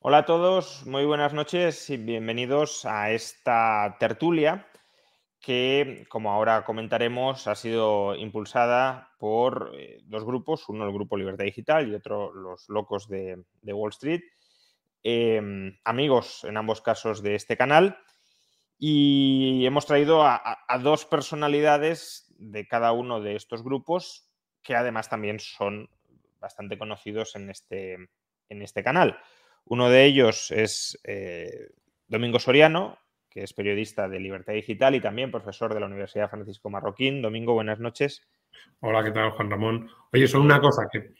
Hola a todos, muy buenas noches y bienvenidos a esta tertulia que, como ahora comentaremos, ha sido impulsada por eh, dos grupos, uno el Grupo Libertad Digital y otro los locos de, Wall Street, eh, amigos en ambos casos de este canal, y hemos traído a, a- a dos personalidades de cada uno de estos grupos que además también son bastante conocidos en este, en este canal. Uno de ellos es eh, Domingo Soriano, que es periodista de Libertad Digital y también profesor de la Universidad Francisco Marroquín. Domingo, buenas noches. Hola, ¿qué tal, Juan Ramón? Oye, solo una cosa, que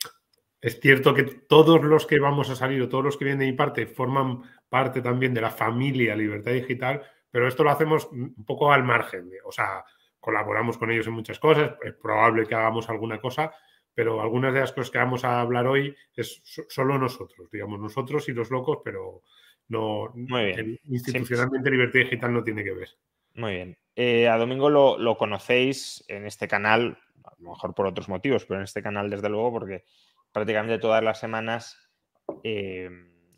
es cierto que todos los que vamos a salir o todos los que vienen de mi parte forman parte también de la familia Libertad Digital, pero esto lo hacemos un poco al margen. o sea, colaboramos con ellos en muchas cosas, es probable que hagamos alguna cosa, pero algunas de las cosas que vamos a hablar hoy es so- solo nosotros, digamos, nosotros y los locos, pero no Muy bien. institucionalmente Libertad Digital no tiene que ver. Muy bien. Eh, a Domingo lo, lo conocéis en este canal, a lo mejor por otros motivos, pero en este canal desde luego porque prácticamente todas las semanas eh,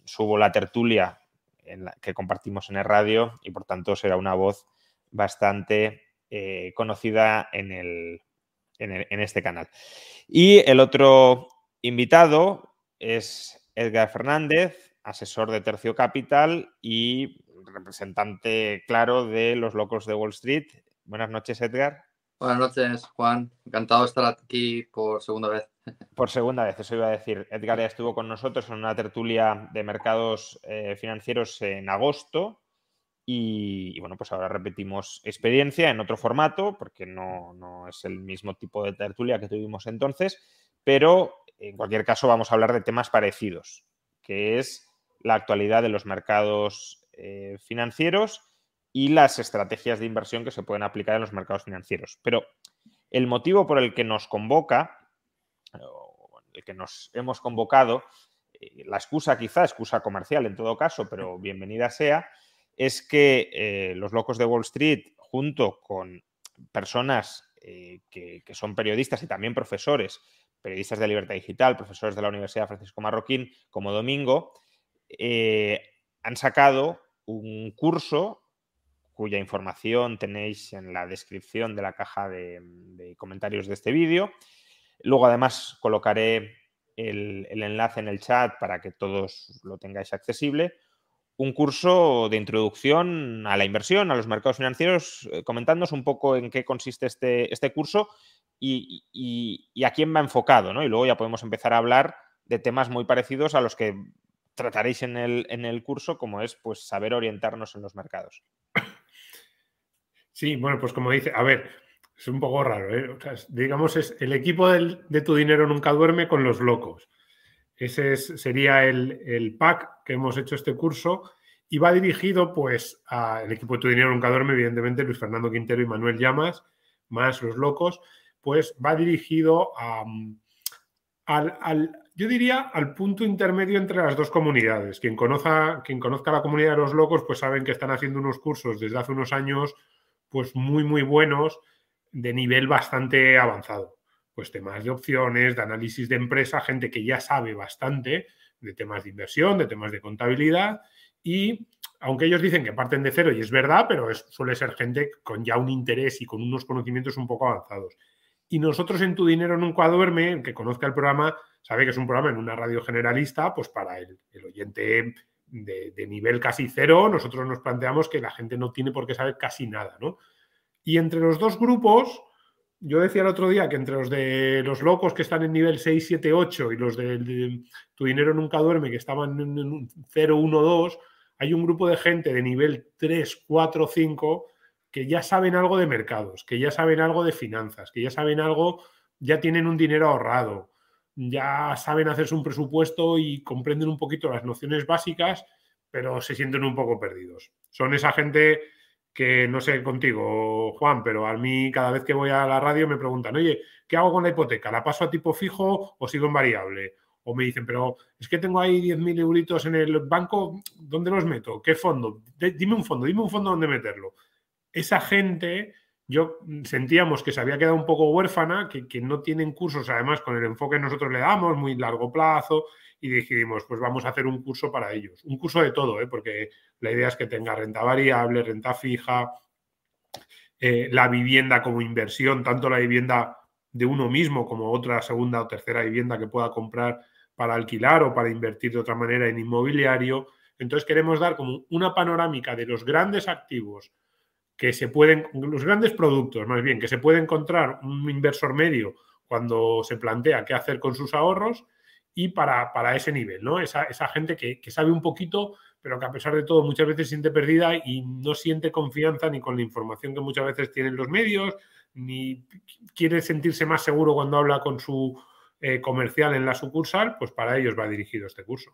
subo la tertulia en la- que compartimos en el radio y por tanto será una voz bastante eh, conocida en, el, en, este canal. Y el otro invitado es Edgar Fernández, asesor de Tercio Capital y representante claro de los locos de Wall Street. Buenas noches, Edgar. Buenas noches, Juan. Encantado de estar aquí por segunda vez. Por segunda vez, eso iba a decir. Edgar ya estuvo con nosotros en una tertulia de mercados eh, financieros en agosto y, bueno, pues ahora repetimos experiencia en otro formato porque no, no es el mismo tipo de tertulia que tuvimos entonces, pero en cualquier caso vamos a hablar de temas parecidos, que es la actualidad de los mercados eh, financieros y las estrategias de inversión que se pueden aplicar en los mercados financieros. Pero el motivo por el que nos convoca el que nos hemos convocado, eh, la excusa quizá, excusa comercial en todo caso, pero bienvenida sea, es que eh, los locos de Wall Street, junto con personas eh, que, son periodistas y también profesores, periodistas de Libertad Digital, profesores de la Universidad Francisco Marroquín, como Domingo, eh, han sacado un curso cuya información tenéis en la descripción de la caja de, comentarios de este vídeo. Luego, además, colocaré el, enlace en el chat para que todos lo tengáis accesible. Un curso de introducción a la inversión, a los mercados financieros, eh, comentándonos un poco en qué consiste este, este curso y, y, a quién va enfocado. ¿no? Y luego ya podemos empezar a hablar de temas muy parecidos a los que trataréis en el, en el curso, como es pues, saber orientarnos en los mercados. Sí, bueno, pues como dice, a ver, es un poco raro, ¿eh? o sea, digamos, es el equipo del, de tu dinero nunca duerme con los locos. Ese es, sería el, el, pack que hemos hecho este curso y va dirigido pues al equipo de tu dinero nunca duerme, evidentemente Luis Fernando Quintero y Manuel Llamas, más los locos, pues va dirigido al, al, yo diría, al punto intermedio entre las dos comunidades. Quien conozca, quien conozca la comunidad de los locos, pues saben que están haciendo unos cursos desde hace unos años, pues muy, muy buenos, de nivel bastante avanzado. Pues temas de opciones, de análisis de empresa, gente que ya sabe bastante de temas de inversión, de temas de contabilidad y aunque ellos dicen que parten de cero y es verdad, pero suele ser gente con ya un interés y con unos conocimientos un poco avanzados. Y nosotros en Tu Dinero Nunca Duerme, el que conozca el programa, sabe que es un programa en una radio generalista, pues para el, el oyente de, de, nivel casi cero, nosotros nos planteamos que la gente no tiene por qué saber casi nada, ¿no? Y entre los dos grupos, yo decía el otro día que entre los de los locos que están en nivel 6, 7, 8 y los de, Tu Dinero Nunca Duerme que estaban en 0, 1, 2, hay un grupo de gente de nivel 3, 4, 5 que ya saben algo de mercados, que ya saben algo de finanzas, que ya saben algo, ya tienen un dinero ahorrado, ya saben hacerse un presupuesto y comprenden un poquito las nociones básicas, pero se sienten un poco perdidos. Son esa gente que no sé contigo, Juan, pero a mí cada vez que voy a la radio me preguntan, oye, ¿qué hago con la hipoteca? ¿La paso a tipo fijo o sigo en variable? O me dicen, pero es que tengo ahí 10.000 euritos en el banco, ¿dónde los meto? ¿Qué fondo? dime un fondo, dime un fondo donde meterlo. Esa gente, yo sentíamos que se había quedado un poco huérfana, que, que no tienen cursos, además con el enfoque que nosotros le damos, muy largo plazo, y decidimos, pues vamos a hacer un curso para ellos. Un curso de todo, ¿eh? porque la idea es que tenga renta variable, renta fija, eh, la vivienda como inversión, tanto la vivienda de uno mismo como otra segunda o tercera vivienda que pueda comprar para alquilar o para invertir de otra manera en inmobiliario. Entonces queremos dar como una panorámica de los grandes activos que se pueden, los grandes productos más bien, que se puede encontrar un inversor medio cuando se plantea qué hacer con sus ahorros y para, para ese nivel, ¿no? Esa, esa gente que, que, sabe un poquito, pero que a pesar de todo muchas veces siente perdida y no siente confianza ni con la información que muchas veces tienen los medios, ni quiere sentirse más seguro cuando habla con su eh, comercial en la sucursal, pues para ellos va dirigido este curso.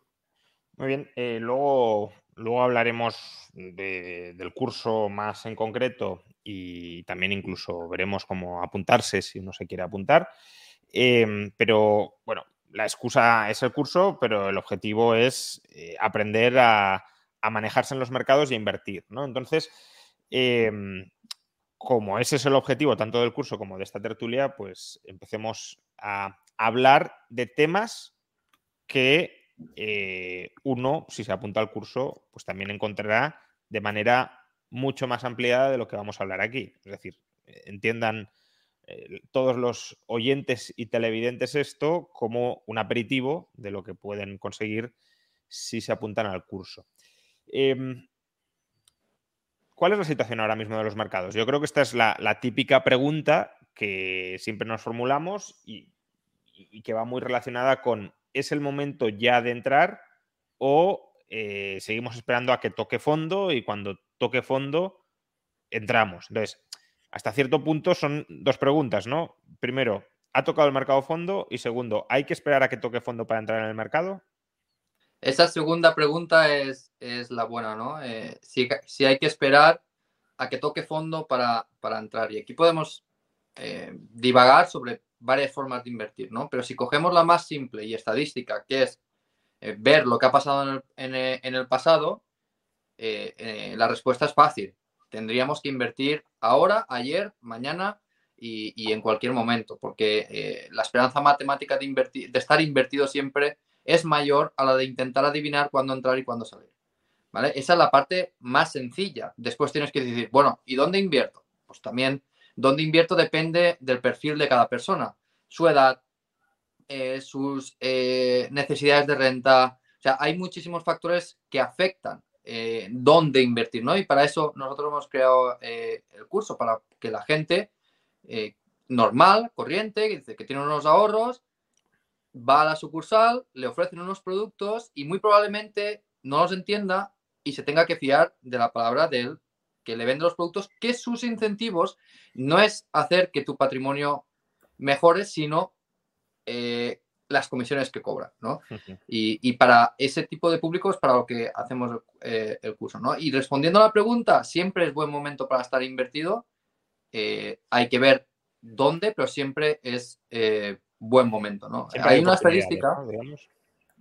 Muy bien, eh, luego, luego hablaremos de, del curso más en concreto y también incluso veremos cómo apuntarse si uno se quiere apuntar. Eh, pero bueno, la excusa es el curso, pero el objetivo es eh, aprender a, manejarse en los mercados y a invertir, ¿no? Entonces, em, como ese es el objetivo tanto del curso como de esta tertulia, pues empecemos a hablar de temas que eh, uno, si se apunta al curso, pues también encontrará de manera mucho más ampliada de lo que vamos a hablar aquí. Es decir, entiendan todos los oyentes y televidentes esto como un aperitivo de lo que pueden conseguir si se apuntan al curso. Em, ¿Cuál es la situación ahora mismo de los mercados? Yo creo que esta es la, típica pregunta que siempre nos formulamos y, que va muy relacionada con ¿es el momento ya de entrar o eh, seguimos esperando a que toque fondo y cuando toque fondo entramos? Entonces, hasta cierto punto son dos preguntas, ¿no? Primero, ¿ha tocado el mercado fondo? Y segundo, ¿hay que esperar a que toque fondo para entrar en el mercado? Esa segunda pregunta es, la buena, ¿no? Eh, si, hay que esperar a que toque fondo para, entrar. Y aquí podemos eh, divagar sobre varias formas de invertir, ¿no? Pero si cogemos la más simple y estadística, que es eh, ver lo que ha pasado en el pasado, la respuesta es fácil tendríamos que invertir ahora, ayer, mañana y, en cualquier momento, porque eh, la esperanza matemática de, invertir, de estar invertido siempre es mayor a la de intentar adivinar cuándo entrar y cuándo salir. ¿Vale? Esa es la parte más sencilla. Después tienes que decir, bueno, ¿y dónde invierto? Pues también, dónde invierto depende del perfil de cada persona, su edad, eh, sus eh, necesidades de renta. O sea, hay muchísimos factores que afectan eh, dónde invertir, ¿no? Y para eso nosotros hemos creado eh, el curso, para que la gente eh, normal, corriente, que, que tiene unos ahorros, va a la sucursal, le ofrecen unos productos y muy probablemente no los entienda y se tenga que fiar de la palabra del que le vende los productos, que sus incentivos no es hacer que tu patrimonio mejore, sino las comisiones que cobra, ¿no? y, para ese tipo de público es para lo que hacemos eh, el curso, ¿no? Y respondiendo a la pregunta, siempre es buen momento para estar invertido. Eh, hay que ver dónde, pero siempre es eh, buen momento, ¿no? hay, una estadística.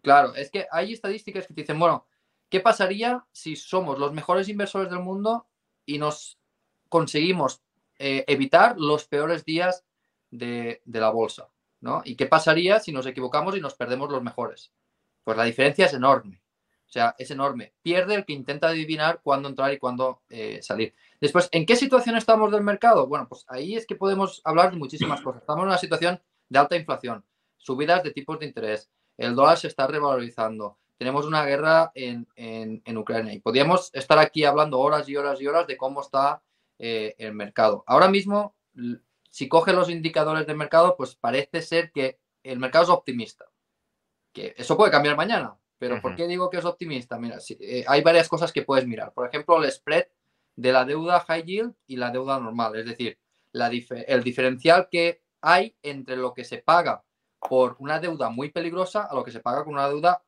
Claro, es que hay estadísticas que te dicen, bueno, ¿qué pasaría si somos los mejores inversores del mundo y nos conseguimos evitar los peores días de la bolsa? ¿Y qué pasaría si nos equivocamos y nos perdemos los mejores? Pues la diferencia es enorme. O sea, es enorme. Pierde el que intenta adivinar cuándo entrar y cuándo eh, salir. Después, ¿en qué situación estamos del mercado? Bueno, pues ahí es que podemos hablar de muchísimas cosas. Estamos en una situación de alta inflación, subidas de tipos de interés, el dólar se está revalorizando, tenemos una guerra en, Ucrania y podríamos estar aquí hablando horas y horas y horas de cómo está eh, el mercado. Ahora mismo si coge los indicadores del mercado, pues parece ser que el mercado es optimista. Que eso puede cambiar mañana, pero ¿por qué digo que es optimista? Mira, eh, hay varias cosas que puedes mirar. Por ejemplo, el spread de la deuda high yield y la deuda normal. Es decir, el diferencial que hay entre lo que se paga por una deuda muy peligrosa a lo que se paga con una deuda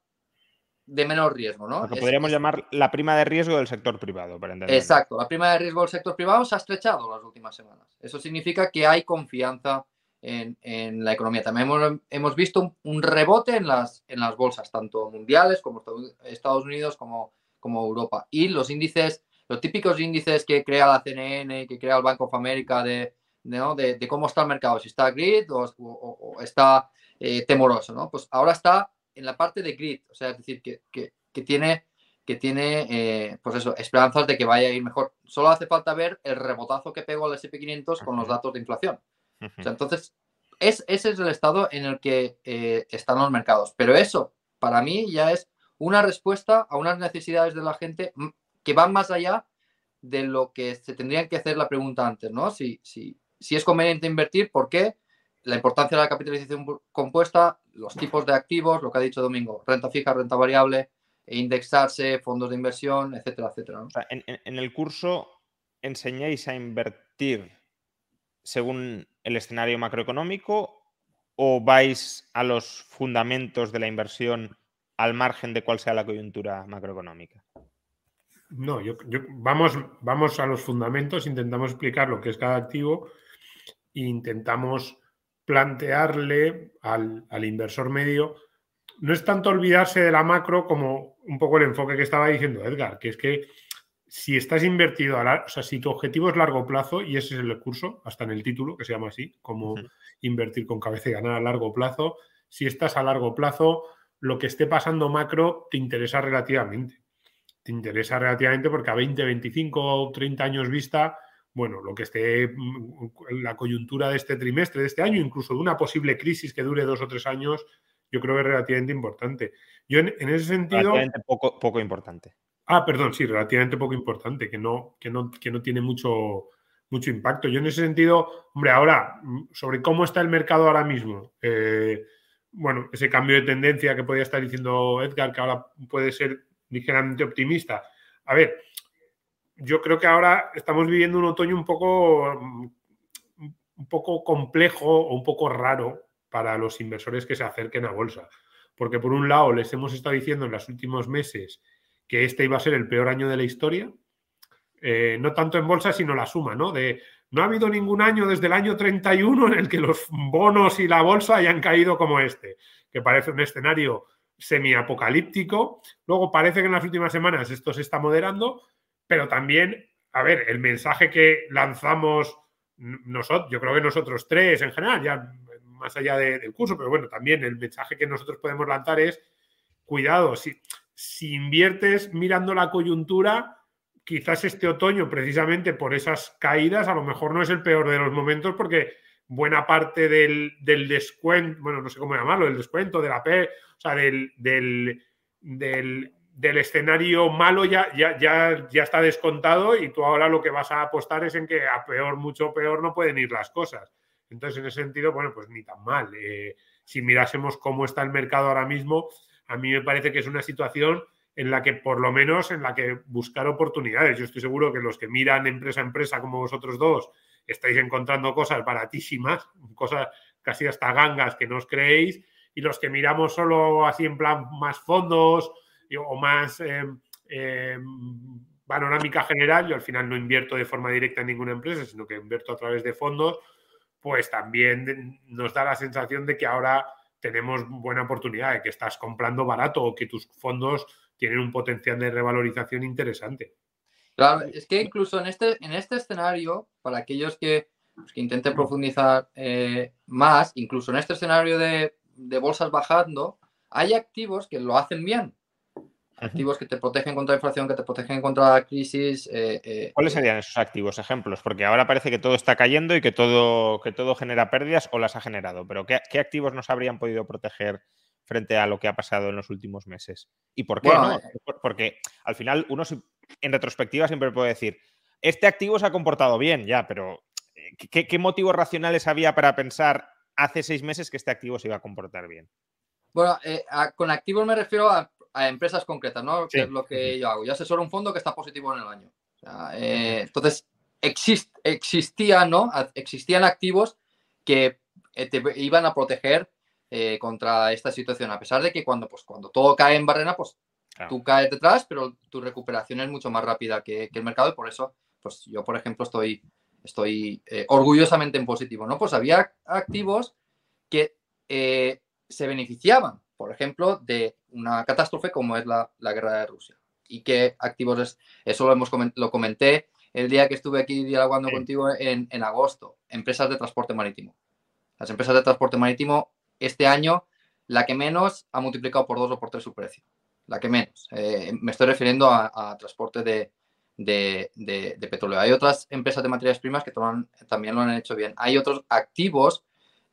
de menor riesgo, ¿no? Lo que podríamos llamar la prima de riesgo del sector privado, para entender. Exacto, la prima de riesgo del sector privado se ha estrechado las últimas semanas. Eso significa que hay confianza en, la economía. También hemos, visto un, rebote en las, en las bolsas, tanto mundiales como Estados Unidos como, como Europa. Y los índices, los típicos índices que crea la CNN, que crea el Bank of America de, de, cómo está el mercado, si está grid o, está eh, temoroso, ¿no? Pues ahora está en la parte de grid, o sea, es decir, que, tiene, que tiene eh, pues eso, esperanzas de que vaya a ir mejor. Solo hace falta ver el rebotazo que pegó al SP500 con los datos de inflación. O sea, entonces, es, ese es el estado en el que eh, están los mercados. Pero eso, para mí, ya es una respuesta a unas necesidades de la gente que van más allá de lo que se tendrían que hacer la pregunta antes, ¿no? Si, si, si es conveniente invertir, ¿por qué? La importancia de la capitalización compuesta, los tipos de activos, lo que ha dicho Domingo, renta fija, renta variable, e indexarse, fondos de inversión, etcétera, etcétera. en, el curso enseñáis a invertir según el escenario macroeconómico o vais a los fundamentos de la inversión al margen de cuál sea la coyuntura macroeconómica? No, yo, vamos, vamos a los fundamentos, intentamos explicar lo que es cada activo e intentamos plantearle al, inversor medio, no es tanto olvidarse de la macro como un poco el enfoque que estaba diciendo Edgar, que es que si estás invertido, a o sea, si tu objetivo es largo plazo, y ese es el curso, hasta en el título, que se llama así, como invertir con cabeza y ganar a largo plazo, si estás a largo plazo, lo que esté pasando macro te interesa relativamente. Te interesa relativamente porque a 20, 25 o 30 años vista, bueno, lo que esté mm, la coyuntura de este trimestre, de este año, incluso de una posible crisis que dure dos o tres años, yo creo que es relativamente importante. Yo en, ese sentido... Relativamente poco, poco importante. Ah, perdón, sí, relativamente poco importante, que no, que no, que no tiene mucho, mucho impacto. Yo en ese sentido, hombre, ahora, mm, sobre cómo está el mercado ahora mismo, eh, bueno, ese cambio de tendencia que podía estar diciendo Edgar, que ahora puede ser ligeramente optimista. A ver, yo creo que ahora estamos viviendo un otoño un poco, un poco complejo o un poco raro para los inversores que se acerquen a bolsa. Porque por un lado les hemos estado diciendo en los últimos meses que este iba a ser el peor año de la historia, eh, no tanto en bolsa, sino la suma, ¿no? De no ha habido ningún año desde el año 31 en el que los bonos y la bolsa hayan caído como este, que parece un escenario semi-apocalíptico. Luego parece que en las últimas semanas esto se está moderando, pero también, a ver, el mensaje que lanzamos nosotros, yo creo que nosotros tres en general, ya más allá del curso, pero bueno, también el mensaje que nosotros podemos lanzar es, cuidado, si, si inviertes mirando la coyuntura, quizás este otoño, precisamente por esas caídas, a lo mejor no es el peor de los momentos porque buena parte del, descuento, bueno, no sé cómo llamarlo, del descuento, de la P, o sea, del, del, del del escenario malo ya, ya, ya, ya está descontado y tú ahora lo que vas a apostar es en que a peor, mucho peor no pueden ir las cosas. Entonces, en ese sentido, bueno, pues ni tan mal. Eh, si mirásemos cómo está el mercado ahora mismo, a mí me parece que es una situación en la que, por lo menos, en la que buscar oportunidades. Yo estoy seguro que los que miran empresa a empresa como vosotros dos, estáis encontrando cosas baratísimas, cosas casi hasta gangas que no os creéis, y los que miramos solo así en plan más fondos, o más eh, eh, panorámica general, yo al final no invierto de forma directa en ninguna empresa, sino que invierto a través de fondos, pues también nos da la sensación de que ahora tenemos buena oportunidad, de que estás comprando barato o que tus fondos tienen un potencial de revalorización interesante. Claro, es que incluso en este, en este escenario, para aquellos que, pues, intenten profundizar eh, más, incluso en este escenario de, de bolsas bajando, hay activos que lo hacen bien. Activos que te protegen contra la inflación, que te protegen contra la crisis. Eh, eh, ¿Cuáles eh, serían esos activos, ejemplos? Porque ahora parece que todo está cayendo y que todo, que todo genera pérdidas o las ha generado. Pero ¿qué, activos nos habrían podido proteger frente a lo que ha pasado en los últimos meses? ¿Y por qué no? Porque al final uno en retrospectiva siempre puede decir, este activo se ha comportado bien, ya, pero ¿qué, qué motivos racionales había para pensar hace seis meses que este activo se iba a comportar bien? Bueno, con activos me refiero a a empresas concretas, ¿no? Que es lo que yo hago. Yo asesoro un fondo que está positivo en el año. Eh, entonces, existían, ¿no? existían activos que eh, te iban a proteger eh, contra esta situación, a pesar de que cuando, pues, cuando todo cae en barrena, pues tú caes detrás, pero tu recuperación es mucho más rápida que, el mercado y por eso, pues yo, por ejemplo, estoy, estoy orgullosamente en positivo, ¿no? Pues había activos que se beneficiaban, por ejemplo, de una catástrofe como es la, la guerra de Rusia. ¿Y qué activos es? Eso lo, hemos, lo comenté el día que estuve aquí dialogando contigo en, en, agosto. Empresas de transporte marítimo. Las empresas de transporte marítimo este año, la que menos ha multiplicado por dos o por tres su precio. La que menos. Eh, me estoy refiriendo a, transporte de, de, de, petróleo. Hay otras empresas de materias primas que también lo han hecho bien. Hay otros activos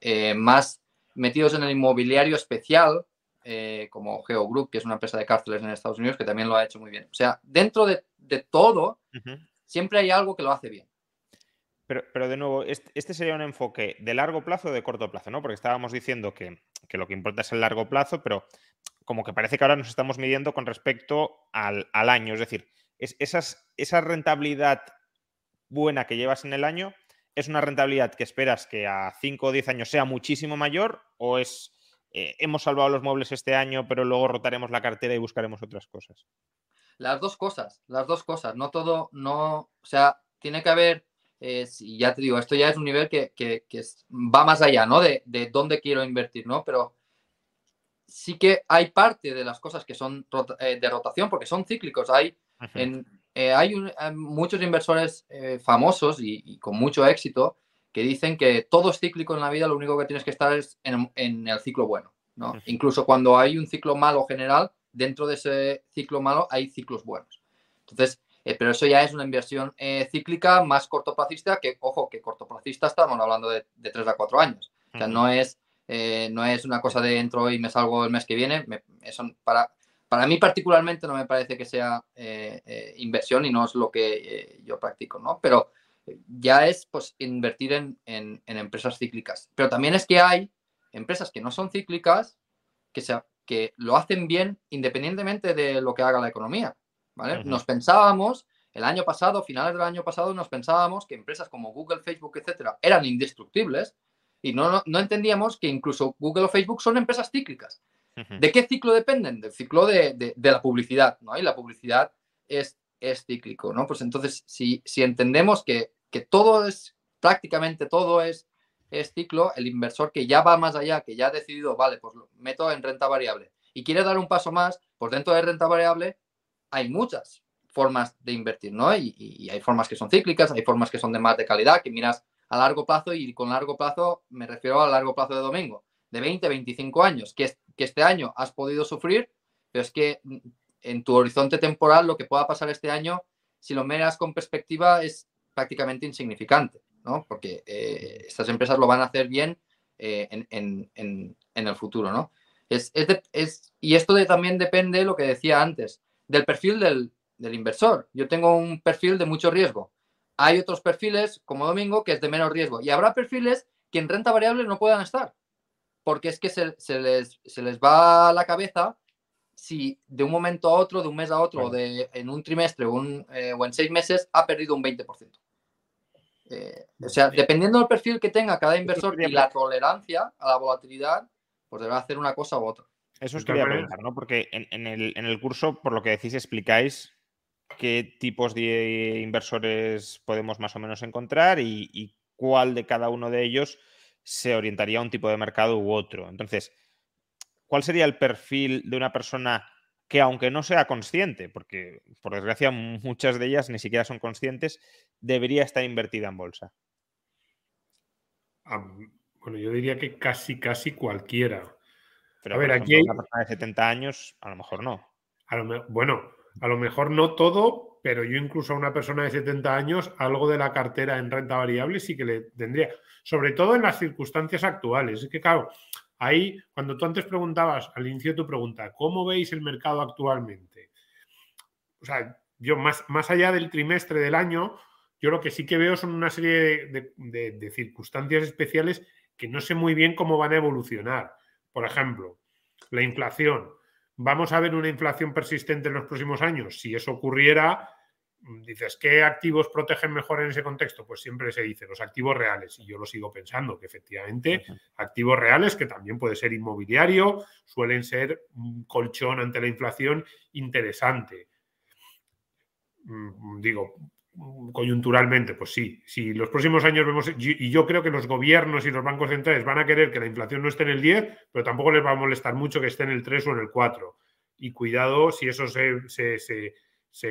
eh, más metidos en el inmobiliario especial, eh, como Geo Group, que es una empresa de cárceles en Estados Unidos, que también lo ha hecho muy bien. O sea, dentro de, todo, siempre hay algo que lo hace bien. Pero, pero de nuevo, este, sería un enfoque de largo plazo o de corto plazo, ¿no? Porque estábamos diciendo que, lo que importa es el largo plazo, pero como que parece que ahora nos estamos midiendo con respecto al, año. Es decir, es, esas, esa rentabilidad buena que llevas en el año, ¿es una rentabilidad que esperas que a 5 o 10 años sea muchísimo mayor o es eh, hemos salvado los muebles este año, pero luego rotaremos la cartera y buscaremos otras cosas? Las dos cosas, las dos cosas. No todo, no, o sea, tiene que haber, eh, ya te digo, esto ya es un nivel que, va más allá, ¿no? De, dónde quiero invertir, ¿no? Pero sí que hay parte de las cosas que son eh, de rotación, porque son cíclicos. Hay, hay muchos inversores famosos y, con mucho éxito que dicen que todo es cíclico en la vida, lo único que tienes que estar es en, el ciclo bueno. ¿no? Incluso cuando hay un ciclo malo general, dentro de ese ciclo malo hay ciclos buenos. Entonces, eh, pero eso ya es una inversión eh, cíclica más cortoplacista, que, ojo, que cortoplacista estamos hablando de, de 3 a 4 años. O sea, no es, eh, no es una cosa de entro y me salgo el mes que viene. eso para, para mí particularmente no me parece que sea inversión y no es lo que yo practico, ¿no? Pero ya es pues invertir en, empresas cíclicas. Pero también es que hay empresas que no son cíclicas que, se, que lo hacen bien independientemente de lo que haga la economía. ¿vale? Nos pensábamos, el año pasado, finales del año pasado, nos pensábamos que empresas como Google, Facebook, etcétera, eran indestructibles y no, no, entendíamos que incluso Google o Facebook son empresas cíclicas. ¿De qué ciclo dependen? Del ciclo de, de, la publicidad, ¿no? Y la publicidad es es cíclico, ¿no? Pues entonces, si, si entendemos que, todo es, prácticamente todo es, ciclo, el inversor que ya va más allá, que ya ha decidido, vale, pues lo meto en renta variable y quiere dar un paso más, pues dentro de renta variable hay muchas formas de invertir, ¿no? Y, hay formas que son cíclicas, hay formas que son de más de calidad, que miras a largo plazo y con largo plazo me refiero a largo plazo de domingo, de 20, 25 años, que, que este año has podido sufrir, pero es que en tu horizonte temporal lo que pueda pasar este año, si lo miras con perspectiva, es prácticamente insignificante, ¿no? Porque eh, estas empresas lo van a hacer bien eh, en, el futuro, ¿no? Es, y esto también depende, lo que decía antes, del perfil del, inversor. Yo tengo un perfil de mucho riesgo. Hay otros perfiles, como Domingo, que es de menos riesgo. Y habrá perfiles que en renta variable no puedan estar, porque es que se, les, se les va la cabeza si de un momento a otro, de un mes a otro, de, en un trimestre o, eh, o, en seis meses, ha perdido un 20%. Eh, o sea, dependiendo del perfil que tenga cada inversor y la tolerancia a la volatilidad, pues deberá hacer una cosa u otra. Eso os quería preguntar, ¿no? Porque en, el, curso, por lo que decís, explicáis qué tipos de inversores podemos más o menos encontrar y, y cuál de cada uno de ellos se orientaría a un tipo de mercado u otro. Entonces, ¿cuál sería el perfil de una persona que aunque no sea consciente, porque por desgracia muchas de ellas ni siquiera son conscientes, debería estar invertida en bolsa? bueno, yo diría que casi, casi cualquiera. Pero a ver, aquí hay... una persona de 70 años, a lo mejor no. bueno, a lo mejor no todo, pero yo incluso a una persona de 70 años, algo de la cartera en renta variable sí que le tendría, sobre todo en las circunstancias actuales. Es que, claro, Ahí, cuando tú antes preguntabas, al inicio de tu pregunta, ¿cómo veis el mercado actualmente? O sea, yo más, más allá del trimestre del año, yo lo que sí que veo son una serie de, circunstancias especiales que no sé muy bien cómo van a evolucionar. Por ejemplo, la inflación. ¿Vamos a ver una inflación persistente en los próximos años? Si eso ocurriera, dices, ¿qué activos protegen mejor en ese contexto? Pues siempre se dice los activos reales. Y yo lo sigo pensando, que efectivamente activos reales, que también puede ser inmobiliario, suelen ser un colchón ante la inflación interesante. Mm, digo, coyunturalmente, pues sí, si los próximos años vemos, y yo creo que los gobiernos y los bancos centrales van a querer que la inflación no esté en el 10, pero tampoco les va a molestar mucho que esté en el 3 o en el 4. Y cuidado si eso se, se,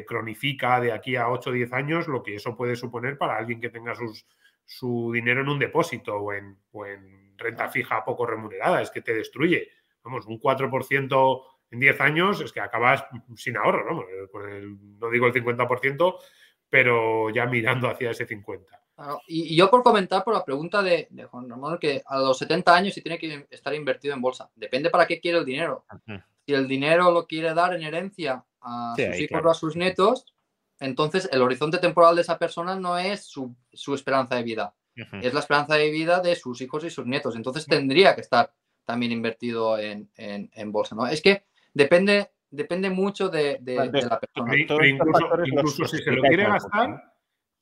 cronifica de aquí a 8 o 10 años, lo que eso puede suponer para alguien que tenga sus, su dinero en un depósito o en, o en renta fija poco remunerada, es que te destruye. Vamos, un 4% en 10 años es que acabas sin ahorro, ¿no? no digo el 50%, pero ya mirando hacia ese 50. y, yo por comentar por la pregunta de, Juan Ramón, que a los 70 años sí tiene que estar invertido en bolsa. Depende para qué quiere el dinero. Si el dinero lo quiere dar en herencia a sus hijos o a sus nietos, entonces el horizonte temporal de esa persona no es su, esperanza de vida, es la esperanza de vida de sus hijos y sus nietos. Entonces tendría que estar también invertido en, en bolsa. ¿no? Es que depende depende mucho de, la persona. incluso, si se lo quiere gastar,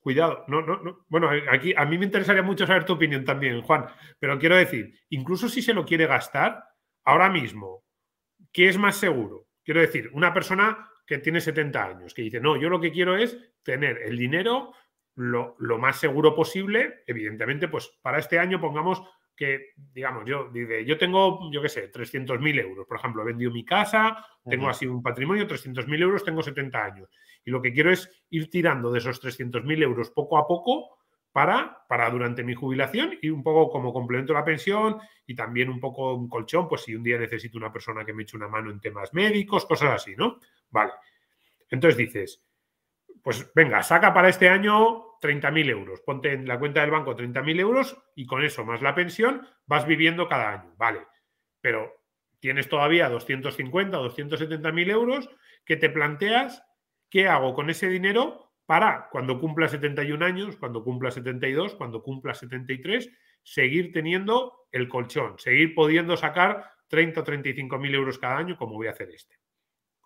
cuidado, no, no, no. Bueno, aquí a mí me interesaría mucho saber tu opinión también, Juan, pero quiero decir, incluso si se lo quiere gastar, ahora mismo, ¿qué es más seguro? Quiero decir, una persona que tiene 70 años, que dice, no, yo lo que quiero es tener el dinero lo, lo más seguro posible, evidentemente, pues para este año pongamos que, digamos, yo, dice, yo tengo, yo qué sé, 300.000 euros, por ejemplo, he vendido mi casa, tengo así un patrimonio, 300.000 euros, tengo 70 años. Y lo que quiero es ir tirando de esos 300.000 euros poco a poco para, para durante mi jubilación y un poco como complemento a la pensión y también un poco un colchón, pues si un día necesito una persona que me eche una mano en temas médicos, cosas así, ¿no? Vale. Entonces dices, pues venga, saca para este año 30.000 euros. Ponte en la cuenta del banco 30.000 euros y con eso más la pensión vas viviendo cada año. Vale, pero tienes todavía 250 o 270.000 euros que te planteas qué hago con ese dinero para cuando cumpla 71 años, cuando cumpla 72, cuando cumpla 73, seguir teniendo el colchón, seguir pudiendo sacar 30 o 35 mil euros cada año como voy a hacer este.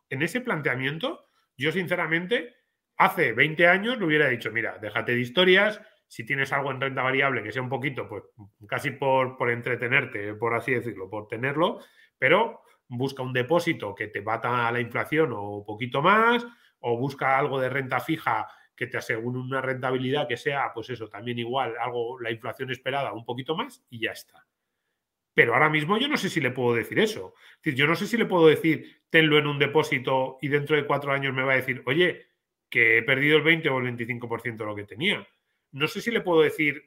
En ese planteamiento, yo sinceramente Hace 20 años le hubiera dicho, mira, déjate de historias, si tienes algo en renta variable que sea un poquito, pues casi por, por entretenerte, por así decirlo, por tenerlo, pero busca un depósito que te bata la inflación o poquito más, o busca algo de renta fija que te asegure una rentabilidad que sea, pues eso, también igual, algo, la inflación esperada un poquito más y ya está. Pero ahora mismo yo no sé si le puedo decir eso. Es decir, yo no sé si le puedo decir, tenlo en un depósito y dentro de cuatro años me va a decir, oye, que he perdido el 20 o el 25% de lo que tenía. No sé si le puedo decir,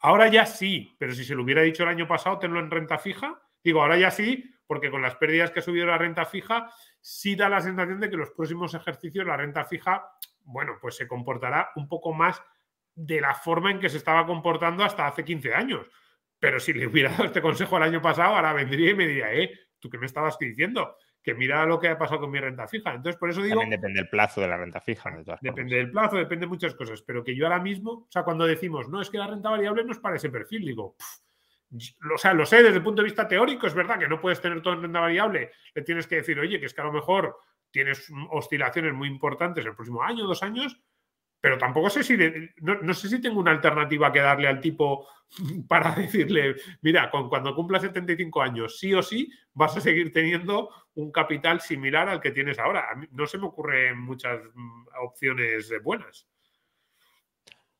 ahora ya sí, pero si se lo hubiera dicho el año pasado, tenlo en renta fija. Digo, ahora ya sí, porque con las pérdidas que ha subido la renta fija, sí da la sensación de que los próximos ejercicios la renta fija, bueno, pues se comportará un poco más de la forma en que se estaba comportando hasta hace 15 años. Pero si le hubiera dado este consejo el año pasado, ahora vendría y me diría, eh, ¿tú qué me estabas diciendo? que mira lo que ha pasado con mi renta fija. Entonces, por eso digo. También depende del plazo de la renta fija. depende del plazo, depende de muchas cosas. Pero que yo ahora mismo, o sea, cuando decimos, no, es que la renta variable no es para ese perfil, digo, o sea, lo sé desde el punto de vista teórico, es verdad que no puedes tener todo en renta variable. Le tienes que decir, oye, que es que a lo mejor tienes oscilaciones muy importantes el próximo año, dos años, pero tampoco sé si, no, sé si tengo una alternativa que darle al tipo para decirle, mira, cuando cumpla 75 años, sí o sí, vas a seguir teniendo un capital similar al que tienes ahora. no se me ocurren muchas mm, opciones buenas.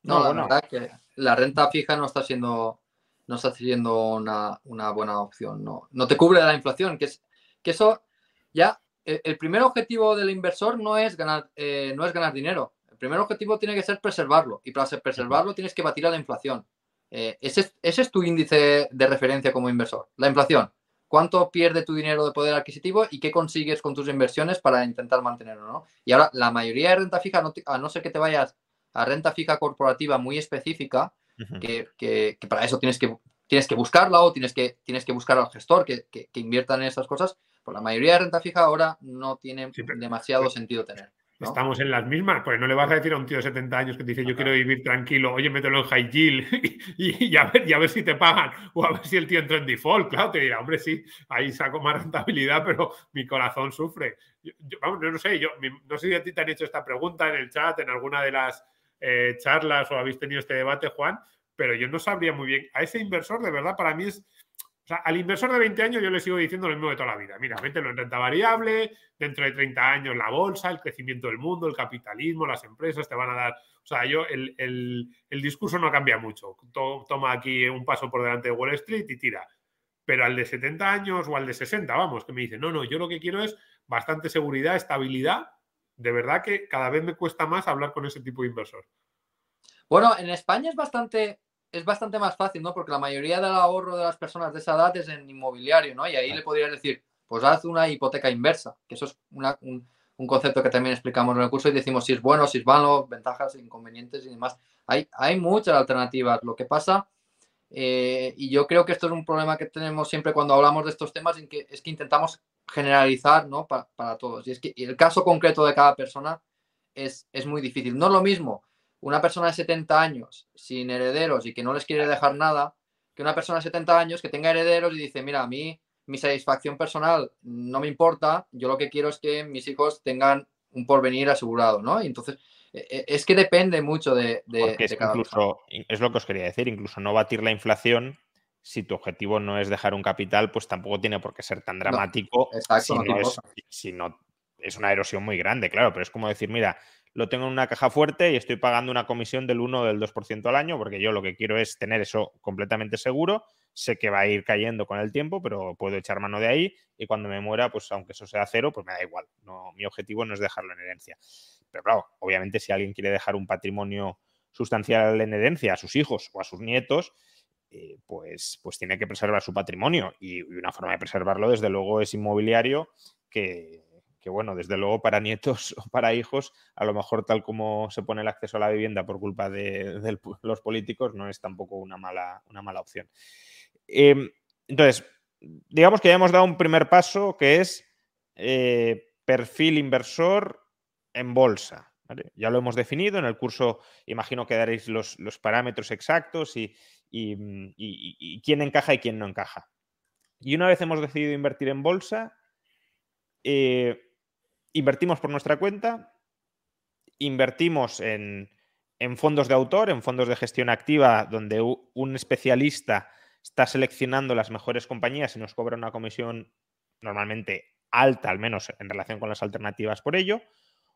No, la verdad que la renta fija no está siendo, no está siendo una, buena opción. No, no te cubre la inflación, que es que eso ya el, primer objetivo del inversor no es ganar, eh, no es ganar dinero primer objetivo tiene que ser preservarlo y para preservarlo tienes que batir a la inflación. Eh, ese, es tu índice de referencia como inversor, la inflación. ¿Cuánto pierde tu dinero de poder adquisitivo y qué consigues con tus inversiones para intentar mantenerlo? ¿no? Y ahora, la mayoría de renta fija, a no ser que te vayas a renta fija corporativa muy específica, que, para eso tienes que, tienes que buscarla o tienes que, tienes que buscar al gestor que, que, invierta en esas cosas, pues la mayoría de renta fija ahora no tiene demasiado sentido tener. Estamos en las mismas, pues no le vas a decir a un tío de 70 años que te dice yo quiero vivir tranquilo, oye, mételo en high yield y, a ver, y, a ver, si te pagan o a ver si el tío entra en default. Claro, te dirá, hombre, sí, ahí saco más rentabilidad, pero mi corazón sufre. Yo, vamos, no sé, yo no sé si a ti te han hecho esta pregunta en el chat, en alguna de las eh, charlas o habéis tenido este debate, Juan, pero yo no sabría muy bien. A ese inversor, de verdad, para mí es sea, al inversor de 20 años yo le sigo diciendo lo mismo de toda la vida. Mira, mételo en renta variable, dentro de 30 años la bolsa, el crecimiento del mundo, el capitalismo, las empresas te van a dar... O sea, yo el, discurso no cambia mucho. Toma aquí un paso por delante de Wall Street y tira. Pero al de 70 años o al de 60, vamos, que me dice, no, no, yo lo que quiero es bastante seguridad, estabilidad. De verdad que cada vez me cuesta más hablar con ese tipo de inversor. Bueno, en España es bastante es bastante más fácil, ¿no? Porque la mayoría del ahorro de las personas de esa edad es en inmobiliario, ¿no? Y ahí le podrías decir, pues haz una hipoteca inversa, que eso es un, concepto que también explicamos en el curso y decimos si es bueno, si es malo, ventajas, inconvenientes y demás. Hay, hay muchas alternativas. Lo que pasa, eh, y yo creo que esto es un problema que tenemos siempre cuando hablamos de estos temas, en que es que intentamos generalizar, ¿no? Para, para todos. Y es que el caso concreto de cada persona es, es muy difícil. No es lo mismo una persona de 70 años sin herederos y que no les quiere dejar nada, que una persona de 70 años que tenga herederos y dice, mira, a mí mi satisfacción personal no me importa, yo lo que quiero es que mis hijos tengan un porvenir asegurado, ¿no? Y entonces, e, e, es que depende mucho de, de, es incluso, Es lo que os quería decir, incluso no batir la inflación, si tu objetivo no es dejar un capital, pues tampoco tiene por qué ser tan dramático exacto, si, no es, es una erosión muy grande, claro, pero es como decir, mira, lo tengo en una caja fuerte y estoy pagando una comisión del 1 o del 2% al año, porque yo lo que quiero es tener eso completamente seguro. Sé que va a ir cayendo con el tiempo, pero puedo echar mano de ahí y cuando me muera, pues aunque eso sea cero, pues me da igual. No, mi objetivo no es dejarlo en herencia. Pero claro, obviamente si alguien quiere dejar un patrimonio sustancial en herencia a sus hijos o a sus nietos, eh, pues, pues tiene que preservar su patrimonio y una forma de preservarlo, desde luego, es inmobiliario que, que bueno, desde luego para nietos o para hijos, a lo mejor tal como se pone el acceso a la vivienda por culpa de, los políticos, no es tampoco una mala, una mala opción. Em, entonces, digamos que ya hemos dado un primer paso que es eh, perfil inversor en bolsa. Ya lo hemos definido en el curso, imagino que daréis los, parámetros exactos y, quién encaja y quién no encaja. Y una vez hemos decidido invertir en bolsa, eh, invertimos por nuestra cuenta, invertimos en, fondos de autor, en fondos de gestión activa, donde un especialista está seleccionando las mejores compañías y nos cobra una comisión normalmente alta, al menos en relación con las alternativas por ello,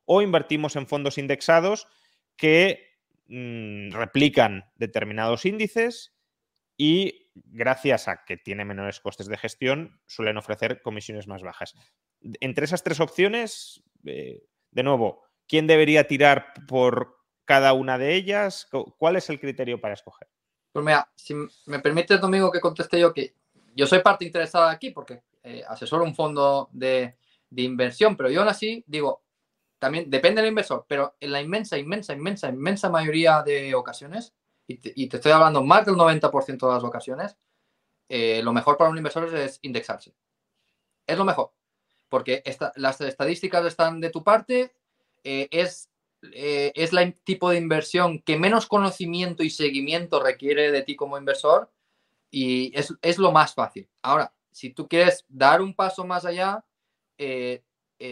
o invertimos en fondos indexados que mm, replican determinados índices y gracias a que tiene menores costes de gestión suelen ofrecer comisiones más bajas entre esas tres opciones, eh, de nuevo, ¿quién debería tirar por cada una de ellas? ¿Cuál es el criterio para escoger? Pues mira, si me permite, Domingo, que conteste yo que yo soy parte interesada aquí porque eh, asesoro un fondo de, inversión, pero yo aún así digo, también depende del inversor, pero en la inmensa, inmensa, inmensa, inmensa mayoría de ocasiones, y te, estoy hablando más del 90% de las ocasiones, eh, lo mejor para un inversor es indexarse. Es lo mejor porque las estadísticas están de tu parte, eh, es, eh, es el tipo de inversión que menos conocimiento y seguimiento requiere de ti como inversor y es, lo más fácil. Ahora, si tú quieres dar un paso más allá,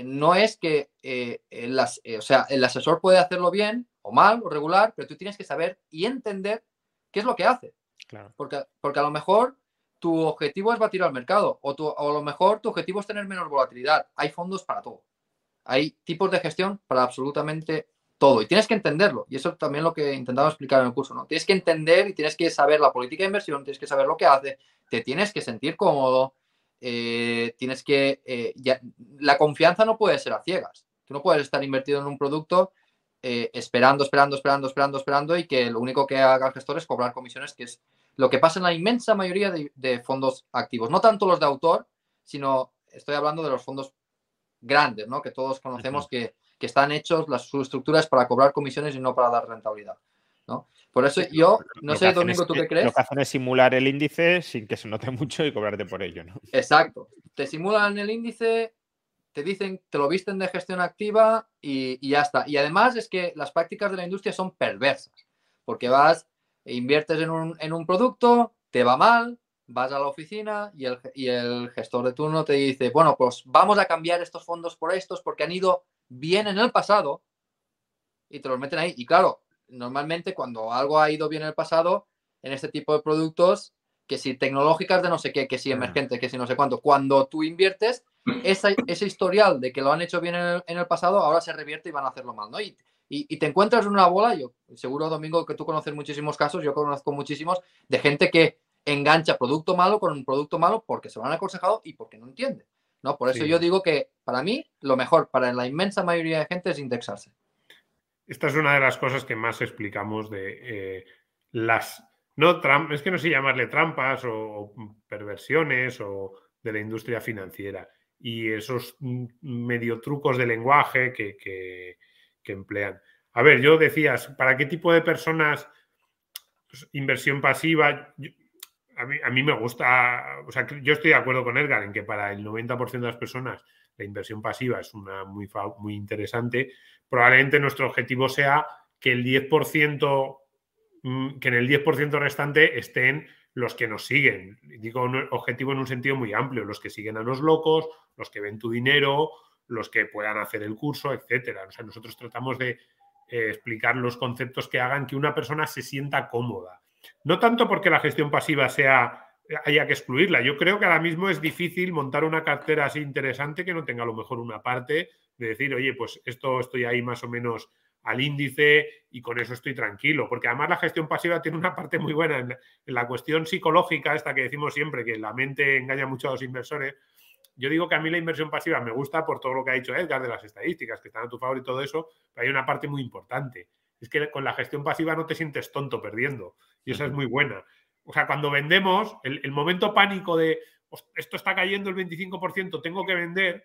no es que o sea, el asesor puede hacerlo bien o mal o regular, pero tú tienes que saber y entender qué es lo que hace. Claro. Porque, porque a lo mejor tu objetivo es batir al mercado o, a lo mejor tu objetivo es tener menos volatilidad. Hay fondos para todo. Hay tipos de gestión para absolutamente todo y tienes que entenderlo. Y eso es también lo que intentaba explicar en el curso. ¿no? Tienes que entender y tienes que saber la política de inversión, tienes que saber lo que hace, te tienes que sentir cómodo, eh, tienes que... Eh, la confianza no puede ser a ciegas. Tú no puedes estar invertido en un producto eh, esperando, esperando, esperando, esperando, esperando y que lo único que haga el gestor es cobrar comisiones, que es lo que pasa en la inmensa mayoría de, fondos activos. No tanto los de autor, sino estoy hablando de los fondos grandes, ¿no? Que todos conocemos que, están hechos las sus estructuras para cobrar comisiones y no para dar rentabilidad. ¿no? Por eso yo, no sé, Domingo, ¿tú qué crees? Lo que hacen es simular el índice sin que se note mucho y cobrarte por ello, ¿no? Exacto. Te simulan el índice te dicen, te lo visten de gestión activa y, ya está. Y además es que las prácticas de la industria son perversas, porque vas, e inviertes en un, en un producto, te va mal, vas a la oficina y el, y el, gestor de turno te dice, bueno, pues vamos a cambiar estos fondos por estos porque han ido bien en el pasado y te los meten ahí. Y claro, normalmente cuando algo ha ido bien en el pasado, en este tipo de productos, que si tecnológicas de no sé qué, que si emergentes, que si no sé cuánto, cuando tú inviertes, ese historial de que lo han hecho bien en el, pasado, ahora se revierte y van a hacerlo mal, ¿no? Y, y, te encuentras en una bola, yo seguro, Domingo, que tú conoces muchísimos casos, yo conozco muchísimos, de gente que engancha producto malo con un producto malo porque se lo han aconsejado y porque no entiende, ¿no? Por eso yo digo que para mí lo mejor para la inmensa mayoría de gente es indexarse. Esta es una de las cosas que más explicamos de eh, las... No, es que no sé llamarle trampas o perversiones o de la industria financiera y esos mm, medio trucos de lenguaje que, emplean. A ver, yo decías, ¿para qué tipo de personas pues, inversión pasiva? a, mí, a, mí, me gusta, o sea, yo estoy de acuerdo con Edgar en que para el 90% de las personas la inversión pasiva es una muy, muy interesante. Probablemente nuestro objetivo sea que el 10%, mm, que en el 10% restante estén los que nos siguen. Digo un objetivo en un sentido muy amplio, los que siguen a los locos, los que ven tu dinero, los que puedan hacer el curso, etcétera. O sea, nosotros tratamos de eh, explicar los conceptos que hagan que una persona se sienta cómoda. No tanto porque la gestión pasiva sea haya que excluirla. Yo creo que ahora mismo es difícil montar una cartera así interesante que no tenga a lo mejor una parte de decir, oye, pues esto estoy ahí más o menos al índice y con eso estoy tranquilo. Porque además la gestión pasiva tiene una parte muy buena en, la cuestión psicológica, esta que decimos siempre, que la mente engaña mucho a los inversores. Yo digo que a mí la inversión pasiva me gusta por todo lo que ha dicho Edgar de las estadísticas, que están a tu favor y todo eso, pero hay una parte muy importante. Es que con la gestión pasiva no te sientes tonto perdiendo y esa es muy buena. O sea, cuando vendemos, el, momento pánico de esto está cayendo el 25%, tengo que vender,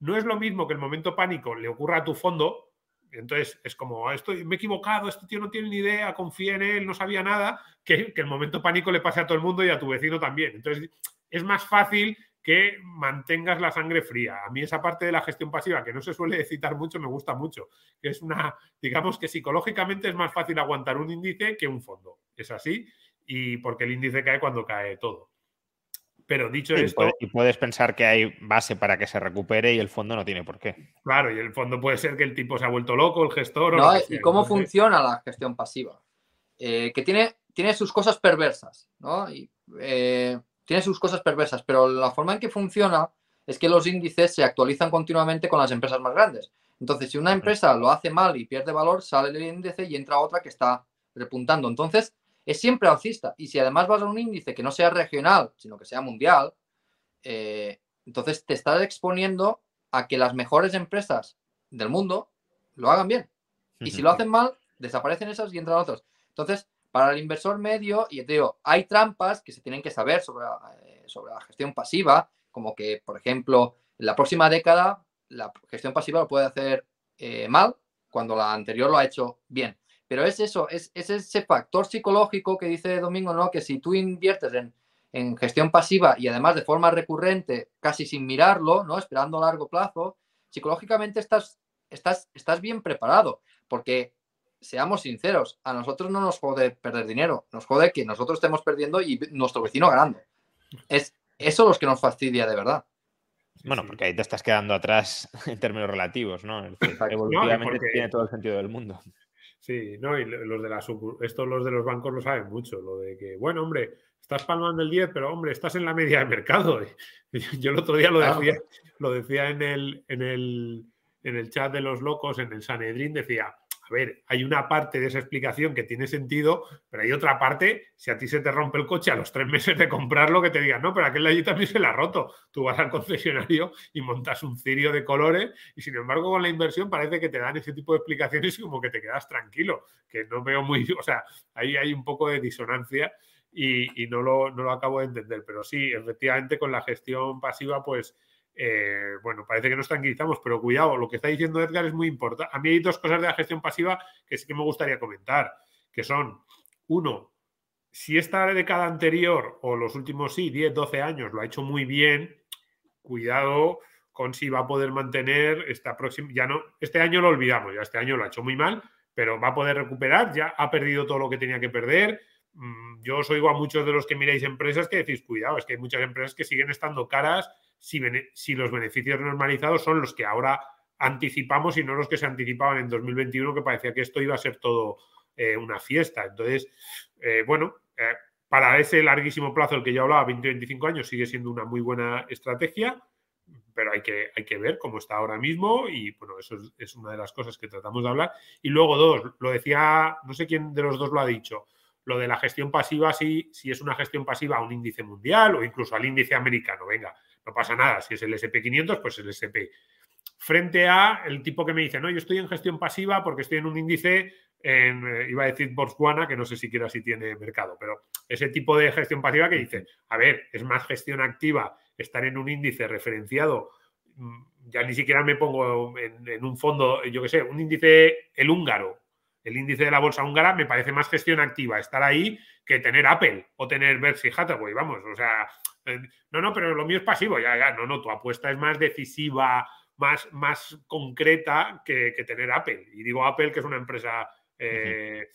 no es lo mismo que el momento pánico le ocurra a tu fondo, entonces es como, ah, estoy, me he equivocado, este tío no tiene ni idea, confía en él, no sabía nada, que, el momento pánico le pase a todo el mundo y a tu vecino también. Entonces es más fácil que mantengas la sangre fría. A mí esa parte de la gestión pasiva, que no se suele citar mucho, me gusta mucho, es una, digamos que psicológicamente es más fácil aguantar un índice que un fondo. Es así, y porque el índice cae cuando cae todo. Pero dicho esto. Y puedes pensar que hay base para que se recupere y el fondo no tiene por qué. Claro, y el fondo puede ser que el tipo se ha vuelto loco, el gestor. No, ¿Y cómo funciona la gestión pasiva? Eh, que tiene, tiene sus cosas perversas, ¿no? Y, eh, tiene sus cosas perversas, pero la forma en que funciona es que los índices se actualizan continuamente con las empresas más grandes. Entonces, si una empresa lo hace mal y pierde valor, sale el índice y entra otra que está repuntando. Entonces, es siempre alcista. Y si además vas a un índice que no sea regional, sino que sea mundial, eh, entonces te estás exponiendo a que las mejores empresas del mundo lo hagan bien. Y si lo hacen mal, desaparecen esas y entran otras. Entonces, para el inversor medio, y te digo, hay trampas que se tienen que saber sobre, eh, sobre la gestión pasiva, como que, por ejemplo, en la próxima década la gestión pasiva lo puede hacer eh, mal cuando la anterior lo ha hecho bien. Pero es eso, es, ese factor psicológico que dice Domingo, ¿no? Que si tú inviertes en, gestión pasiva y además de forma recurrente, casi sin mirarlo, ¿no? Esperando a largo plazo, psicológicamente estás, estás, estás bien preparado. Porque, seamos sinceros, a nosotros no nos jode perder dinero, nos jode que nosotros estemos perdiendo y nuestro vecino ganando. Es eso los que nos fastidia de verdad. Bueno, porque ahí te estás quedando atrás en términos relativos, ¿no? evolutivamente tiene todo el sentido del mundo. Sí, no, y los de la estos los de los bancos lo saben mucho, lo de que, bueno, hombre, estás palmando el 10, pero hombre, estás en la media de mercado. Yo el otro día lo decía, lo decía en el, en el, en el chat de los locos, en el Sanedrín, decía, a ver, hay una parte de esa explicación que tiene sentido, pero hay otra parte, si a ti se te rompe el coche a los tres meses de comprarlo, que te digan, no, pero aquel allí también se la ha roto. Tú vas al concesionario y montas un cirio de colores y sin embargo con la inversión parece que te dan ese tipo de explicaciones y como que te quedas tranquilo, que no veo muy, o sea, ahí hay un poco de disonancia. Y, y no, lo, no lo acabo de entender, pero sí, efectivamente con la gestión pasiva, pues eh, bueno, parece que nos tranquilizamos, pero cuidado, lo que está diciendo Edgar es muy importante. A mí hay dos cosas de la gestión pasiva que sí que me gustaría comentar, que son, uno, si esta década anterior o los últimos, sí, 10, 12 años lo ha hecho muy bien, cuidado con si va a poder mantener esta próxima. Ya no, este año lo olvidamos, ya este año lo ha hecho muy mal, pero va a poder recuperar, ya ha perdido todo lo que tenía que perder. Mm, yo os oigo a muchos de los que miráis empresas que decís, cuidado, es que hay muchas empresas que siguen estando caras si, los beneficios normalizados son los que ahora anticipamos y no los que se anticipaban en 2021, que parecía que esto iba a ser todo eh, una fiesta. Entonces, eh, bueno, eh, para ese larguísimo plazo, el que yo hablaba, 20-25 años, sigue siendo una muy buena estrategia, pero hay que, hay que ver cómo está ahora mismo y, bueno, eso es, una de las cosas que tratamos de hablar. Y luego, dos, lo decía, no sé quién de los dos lo ha dicho, lo de la gestión pasiva, si, si es una gestión pasiva a un índice mundial o incluso al índice americano, venga, no pasa nada, si es el SP500, pues el SP. Frente a el tipo que me dice, no, yo estoy en gestión pasiva porque estoy en un índice en, eh, iba a decir Botswana, que no sé siquiera si tiene mercado, pero ese tipo de gestión pasiva que dice, a ver, es más gestión activa estar en un índice referenciado, mm, ya ni siquiera me pongo en, un fondo, yo qué sé, un índice, el húngaro, el índice de la bolsa húngara, me parece más gestión activa estar ahí que tener Apple o tener Berkshire Hathaway, vamos, o sea, no, no, pero lo mío es pasivo, ya, ya, no, no, tu apuesta es más decisiva, más, más concreta que, tener Apple. Y digo Apple, que es una empresa eh,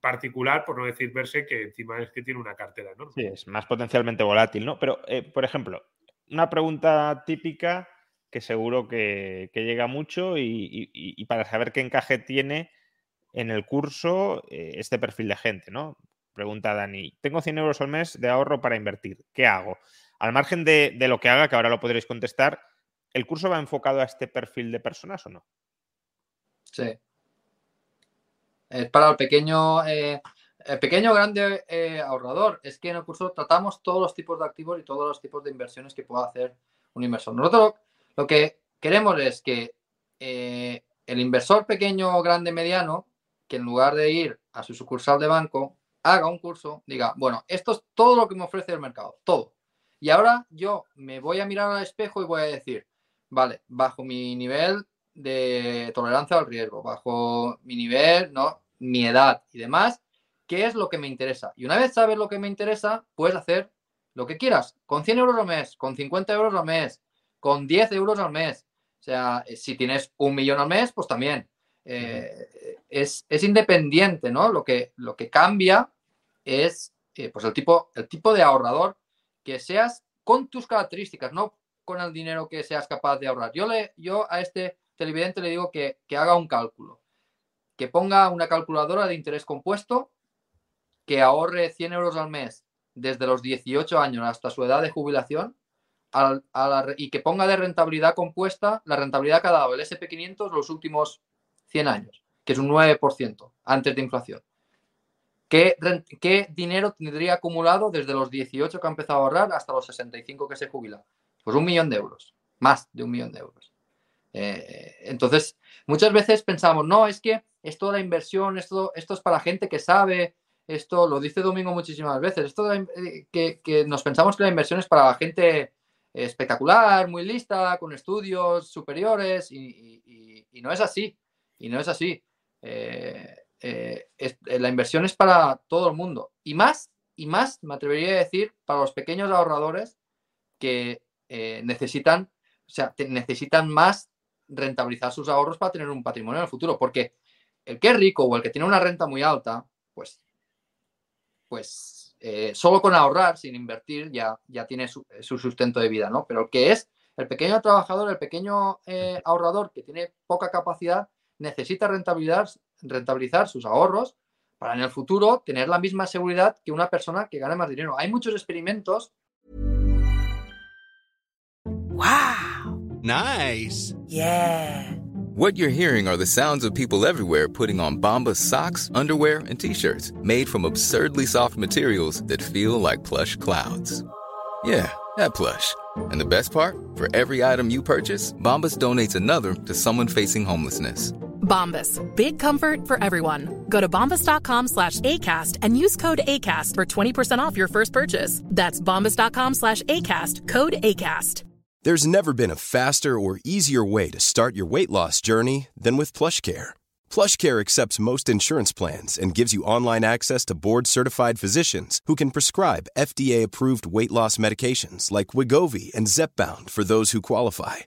particular, por no decir verse, que encima es que tiene una cartera, ¿no? Sí, es más potencialmente volátil, ¿no? Pero, eh, por ejemplo, una pregunta típica que seguro que, llega mucho y, para saber qué encaje tiene en el curso eh, este perfil de gente, ¿no? Pregunta Dani, tengo 100 euros al mes de ahorro para invertir, ¿qué hago? Al margen de, de lo que haga, que ahora lo podréis contestar, ¿el curso va enfocado a este perfil de personas o no? Sí, es para el pequeño, eh, el pequeño grande eh, ahorrador. Es que en el curso tratamos todos los tipos de activos y todos los tipos de inversiones que pueda hacer un inversor. Nosotros lo que queremos es que eh, el inversor pequeño, grande, mediano, que en lugar de ir a su sucursal de banco, haga un curso, diga, bueno, esto es todo lo que me ofrece el mercado, todo. Y ahora yo me voy a mirar al espejo y voy a decir, vale, bajo mi nivel de tolerancia al riesgo, bajo mi nivel, ¿no? mi edad y demás, qué es lo que me interesa. Y una vez sabes lo que me interesa, puedes hacer lo que quieras, con 100 euros al mes, con 50 euros al mes, con 10 euros al mes. O sea, si tienes un millón al mes, pues también. Eh, es, independiente, ¿no? Lo que, lo que cambia es eh, pues el, tipo, el tipo de ahorrador que seas con tus características, no con el dinero que seas capaz de ahorrar. Yo, le, yo a este televidente le digo que, haga un cálculo, que ponga una calculadora de interés compuesto, que ahorre 100 euros al mes desde los 18 años hasta su edad de jubilación y que ponga de rentabilidad compuesta la rentabilidad que ha dado el SP500 los últimos 100 años, que es un 9% antes de inflación. ¿Qué, ¿Qué, dinero tendría acumulado desde los 18 que ha empezado a ahorrar hasta los 65 que se jubila? Pues un millón de euros, más de un millón de euros. Eh, entonces, muchas veces pensamos, no, es que esto de la inversión, esto, esto es para gente que sabe, esto lo dice Domingo muchísimas veces, esto eh, que, nos pensamos que la inversión es para la gente espectacular, muy lista, con estudios superiores, y, no es así, y no es así. Eh, la inversión es para todo el mundo, y más, y más, me atrevería a decir, para los pequeños ahorradores que necesitan, o sea, necesitan más rentabilizar sus ahorros para tener un patrimonio en el futuro. Porque el que es rico o el que tiene una renta muy alta, pues, pues eh, solo con ahorrar, sin invertir, ya, ya tiene su, sustento de vida, ¿no? Pero el que es el pequeño trabajador, el pequeño eh, ahorrador que tiene poca capacidad, necesita rentabilizar, rentabilizar sus ahorros para en el futuro tener la misma seguridad que una persona que gane más dinero. Hay muchos experimentos. ¡Wow! Nice. Yeah. What you're hearing are the sounds of people everywhere putting on Bombas socks, underwear, and t-shirts made from absurdly soft materials that feel like plush clouds. Yeah, that plush. And the best part? For every item you purchase, Bombas donates another to someone facing homelessness. Bombas. Big comfort for everyone. Go to bombas.com slash ACAST and use code ACAST for 20% off your first purchase. That's bombas.com slash ACAST. Code ACAST. There's never been a faster or easier way to start your weight loss journey than with PlushCare. PlushCare accepts most insurance plans and gives you online access to board-certified physicians who can prescribe FDA-approved weight loss medications like Wigovi and Zepbound for those who qualify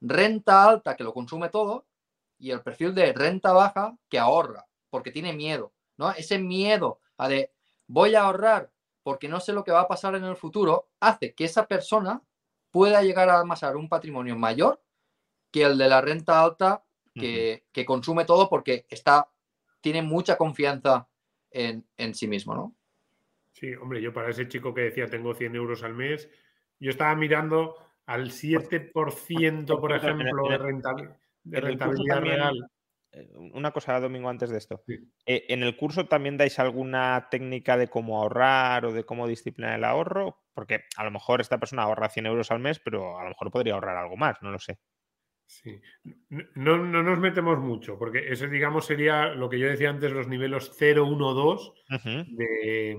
renta alta que lo consume todo y el perfil de renta baja que ahorra porque tiene miedo, ¿no? Ese miedo a de voy a ahorrar porque no sé lo que va a pasar en el futuro hace que esa persona pueda llegar a amasar un patrimonio mayor que el de la renta alta que, uh -huh. que consume todo porque está, tiene mucha confianza en, en, sí mismo, ¿no? Sí, hombre, yo para ese chico que decía tengo 100 euros al mes, yo estaba mirando al 7%, por ejemplo, de rentabilidad, de rentabilidad también, real. eh, Una cosa, Domingo, antes de esto. Sí. Eh, ¿En el curso también dais alguna técnica de cómo ahorrar o de cómo disciplinar el ahorro? Porque a lo mejor esta persona ahorra 100 euros al mes, pero a lo mejor podría ahorrar algo más, no lo sé. Sí. No, no, nos metemos mucho, porque ese, digamos, sería lo que yo decía antes, los niveles 0, 1, 2 Uh -huh. de...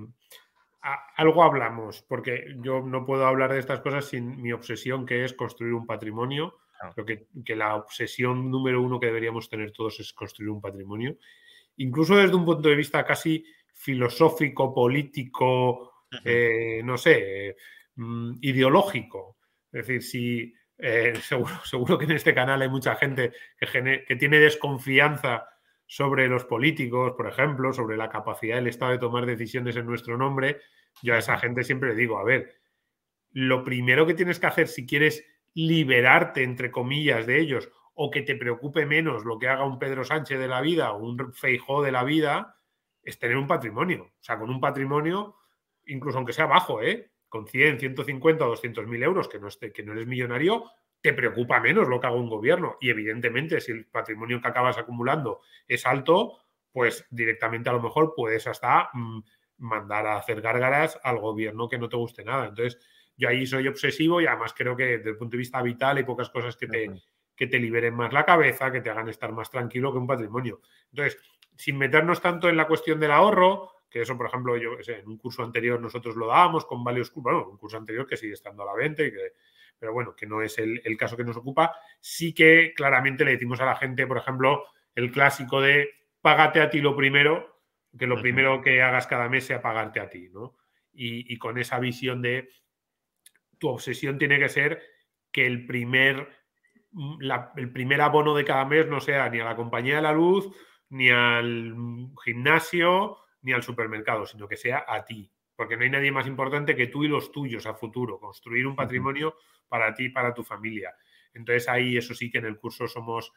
A, algo hablamos, porque yo no puedo hablar de estas cosas sin mi obsesión, que es construir un patrimonio. Claro. Creo que, que, la obsesión número uno que deberíamos tener todos es construir un patrimonio. Incluso desde un punto de vista casi filosófico, político, eh, no sé, eh, ideológico. Es decir, si eh, seguro, seguro, que en este canal hay mucha gente que, que tiene desconfianza sobre los políticos, por ejemplo, sobre la capacidad del Estado de tomar decisiones en nuestro nombre, yo a esa gente siempre le digo, a ver, lo primero que tienes que hacer si quieres liberarte, entre comillas, de ellos, o que te preocupe menos lo que haga un Pedro Sánchez de la vida o un Feijó de la vida, es tener un patrimonio. O sea, con un patrimonio, incluso aunque sea bajo, ¿eh? con 100, 150 o 200 mil euros, que no, esté, que no eres millonario, te preocupa menos lo que haga un gobierno. Y evidentemente, si el patrimonio que acabas acumulando es alto, pues directamente a lo mejor puedes hasta mmm, mandar a hacer gárgaras al gobierno que no te guste nada. Entonces, yo ahí soy obsesivo y además creo que desde el punto de vista vital hay pocas cosas que te, que te liberen más la cabeza, que te hagan estar más tranquilo que un patrimonio. Entonces, sin meternos tanto en la cuestión del ahorro, que eso, por ejemplo, yo sé, en un curso anterior nosotros lo dábamos con varios, bueno, un curso anterior que sigue estando a la venta y que pero bueno, que no es el, el, caso que nos ocupa, sí que claramente le decimos a la gente, por ejemplo, el clásico de págate a ti lo primero, que lo uh -huh. primero que hagas cada mes sea pagarte a ti, ¿no? Y, y, con esa visión de tu obsesión tiene que ser que el primer, la, el primer abono de cada mes no sea ni a la compañía de la luz, ni al gimnasio, ni al supermercado, sino que sea a ti, porque no hay nadie más importante que tú y los tuyos a futuro, construir un patrimonio para ti y para tu familia. Entonces ahí eso sí que en el curso somos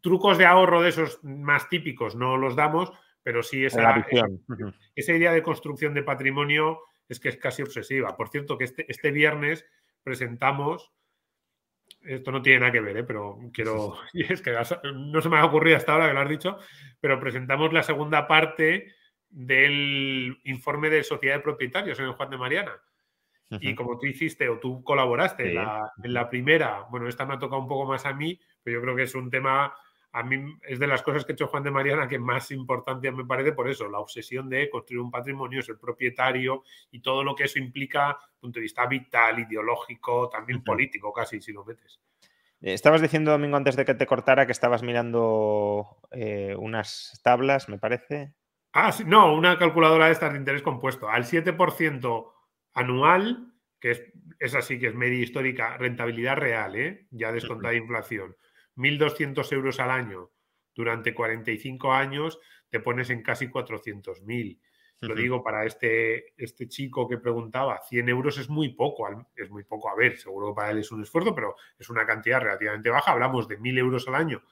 trucos de ahorro de esos más típicos, no los damos, pero sí esa, esa, esa, idea de construcción de patrimonio es que es casi obsesiva. Por cierto, que este, este viernes presentamos, esto no tiene nada que ver, ¿eh? pero quiero, es que no se me ha ocurrido hasta ahora que lo has dicho, pero presentamos la segunda parte del informe de sociedad de propietarios en el Juan de Mariana. Uh -huh. Y como tú hiciste o tú colaboraste sí. la, en, la, primera, bueno, esta me ha tocado un poco más a mí, pero yo creo que es un tema, a mí es de las cosas que ha hecho Juan de Mariana que más importante me parece por eso, la obsesión de construir un patrimonio, ser propietario y todo lo que eso implica, desde el punto de vista vital, ideológico, también uh -huh. político casi, si lo metes. Eh, estabas diciendo, Domingo, antes de que te cortara, que estabas mirando eh, unas tablas, me parece. Ah, sí, no, una calculadora de estas de interés compuesto. Al 7% anual, que es, es así que es media histórica, rentabilidad real, ¿eh? ya descontada de inflación, 1.200 euros al año durante 45 años, te pones en casi 400.000. Lo digo para este, este chico que preguntaba, 100 euros es muy poco, es muy poco, a ver, seguro que para él es un esfuerzo, pero es una cantidad relativamente baja. Hablamos de 1.000 euros al año,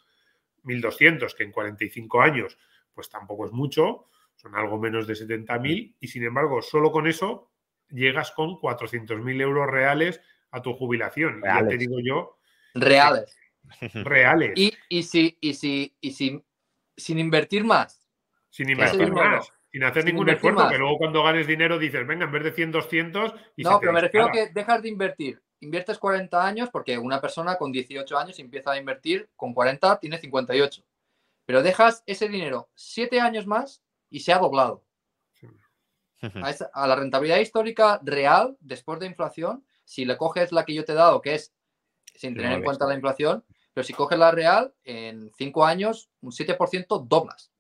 1.200, que en 45 años, pues tampoco es mucho, son algo menos de 70.000 y sin embargo, solo con eso llegas con 400.000 euros reales a tu jubilación. Ya te digo yo. Reales. Reales. Y, y, si, y, si, y si, sin invertir más. Sin invertir más. Sin hacer ningún esfuerzo, que luego cuando ganes dinero dices, venga, en vez de 100, 200. Y no, pero me refiero a que dejas de invertir. Inviertes 40 años, porque una persona con 18 años empieza a invertir, con 40 tiene 58. Pero dejas ese dinero 7 años más y se ha doblado. A, la rentabilidad histórica real, después de inflación, si le coges la que yo te he dado, que es sin tener en cuenta la inflación, pero si coges la real, en 5 años, un 7% doblas.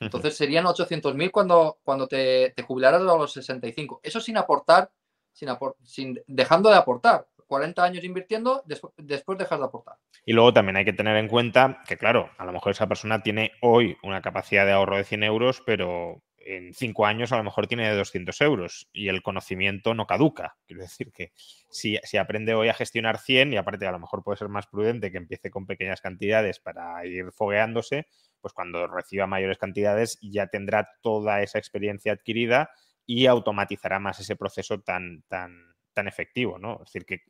Entonces serían 800.000 cuando, cuando te, te, jubilaras a los 65. Eso sin aportar, sin, sin dejando de aportar. 40 años invirtiendo, después, después dejas de aportar. Y luego también hay que tener en cuenta que, claro, a lo mejor esa persona tiene hoy una capacidad de ahorro de 100 euros, pero en cinco años a lo mejor tiene 200 euros y el conocimiento no caduca. Quiero decir que si, si, aprende hoy a gestionar 100 y aparte a lo mejor puede ser más prudente que empiece con pequeñas cantidades para ir fogueando,se pues cuando reciba mayores cantidades ya tendrá toda esa experiencia adquirida y automatizará más ese proceso tan, tan, tan efectivo. ¿no? Es decir, que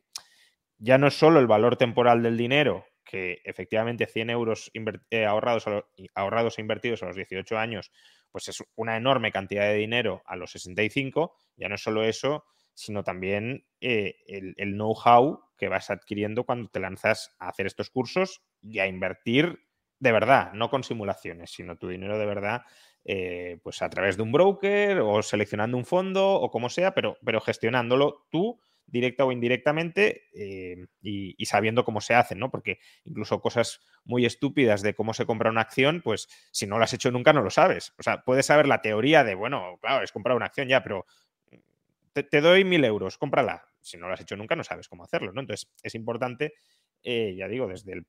ya no es solo el valor temporal del dinero, que efectivamente 100 euros eh, ahorrados, ahorrados e invertidos a los 18 años pues es una enorme cantidad de dinero a los 65, ya no es solo eso, sino también eh, el, know-how que vas adquiriendo cuando te lanzas a hacer estos cursos y a invertir de verdad, no con simulaciones, sino tu dinero de verdad, eh, pues a través de un broker o seleccionando un fondo o como sea, pero, pero gestionándolo tú directa o indirectamente eh, y, sabiendo cómo se hacen, ¿no? Porque incluso cosas muy estúpidas de cómo se compra una acción, pues si no lo has hecho nunca no lo sabes. O sea, puedes saber la teoría de, bueno, claro, es comprar una acción ya, pero te, doy mil euros, cómprala. Si no lo has hecho nunca no sabes cómo hacerlo, ¿no? Entonces es importante, eh, ya digo, desde el,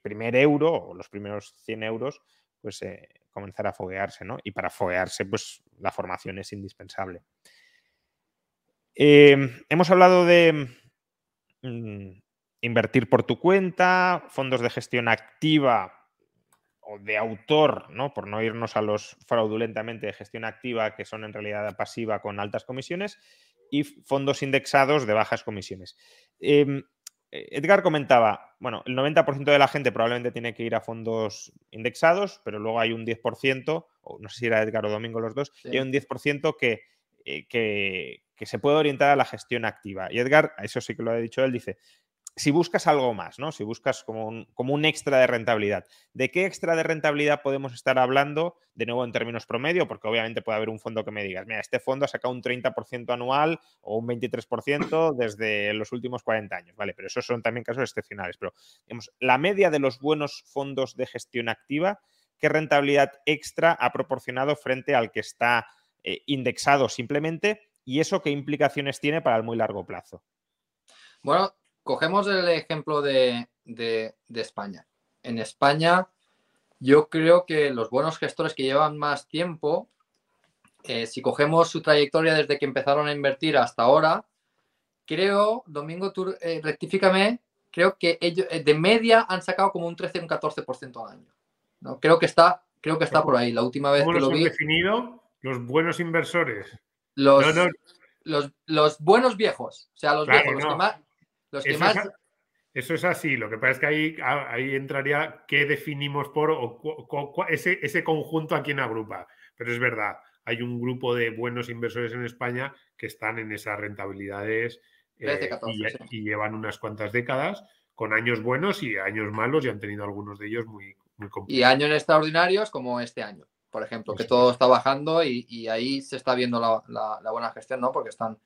primer euro o los primeros 100 euros, pues eh, comenzar a foguearse, ¿no? Y para foguearse, pues la formación es indispensable. Em, hemos hablado de mm, invertir por tu cuenta, fondos de gestión activa o de autor, ¿no? Por no irnos a los fraudulentamente de gestión activa, que son en realidad pasiva con altas comisiones, y fondos indexados de bajas comisiones. Em, Edgar comentaba, bueno, el 90% de la gente probablemente tiene que ir a fondos indexados, pero luego hay un 10%, o no sé si era Edgar o Domingo los dos, y hay un 10% que, eh, que, que se puede orientar a la gestión activa. Y Edgar, eso sí que lo ha dicho él, dice, si buscas algo más, ¿no? Si buscas como un, extra de rentabilidad, ¿de qué extra de rentabilidad podemos estar hablando? De nuevo en términos promedio, porque obviamente puede haber un fondo que me digas, mira, este fondo ha sacado un 30% anual o un 23% desde los últimos 40 años, ¿vale? Pero esos son también casos excepcionales. Pero, digamos, la media de los buenos fondos de gestión activa, ¿qué rentabilidad extra ha proporcionado frente al que está eh, indexado simplemente? ¿Y eso qué implicaciones tiene para el muy largo plazo? Bueno, cogemos el ejemplo de, España. En España, yo creo que los buenos gestores que llevan más tiempo, eh, si cogemos su trayectoria desde que empezaron a invertir hasta ahora, creo, Domingo, tú eh, rectifícame, creo que ellos eh, de media han sacado como un 13 o un 14% al año. ¿no? Creo que está, creo que está por ahí. La última vez que lo vi. definido los buenos inversores? Los, los, buenos viejos, o sea, los viejos, los que más... Los eso, Es, eso es así, lo que pasa es que ahí, ahí entraría qué definimos por o, ese, ese conjunto a quién agrupa. Pero es verdad, hay un grupo de buenos inversores en España que están en esas rentabilidades eh, y, llevan unas cuantas décadas con años buenos y años malos y han tenido algunos de ellos muy, muy complicados. Y años extraordinarios como este año por ejemplo, que todo está bajando y, ahí se está viendo la, buena gestión, ¿no? Porque están,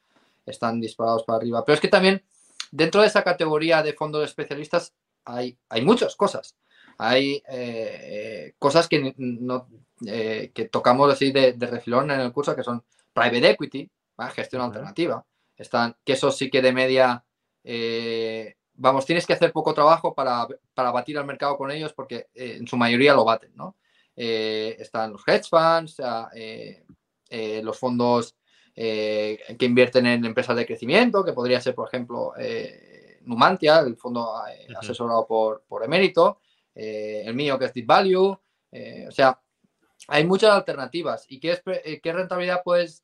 están disparados para arriba. Pero es que también dentro de esa categoría de fondos especialistas hay, hay muchas cosas. Hay eh, cosas que, no, eh, que tocamos así de, refilón en el curso, que son private equity, gestión alternativa. Están, que eso sí que de media, eh, vamos, tienes que hacer poco trabajo para, para batir al mercado con ellos porque en su mayoría lo baten, ¿no? Eh, están los hedge funds, eh, eh, los fondos que invierten en empresas de crecimiento, que podría ser, por ejemplo, Numantia, el fondo asesorado por, por Emérito, el mío que es Deep Value, o sea, hay muchas alternativas. ¿Y qué, qué rentabilidad puedes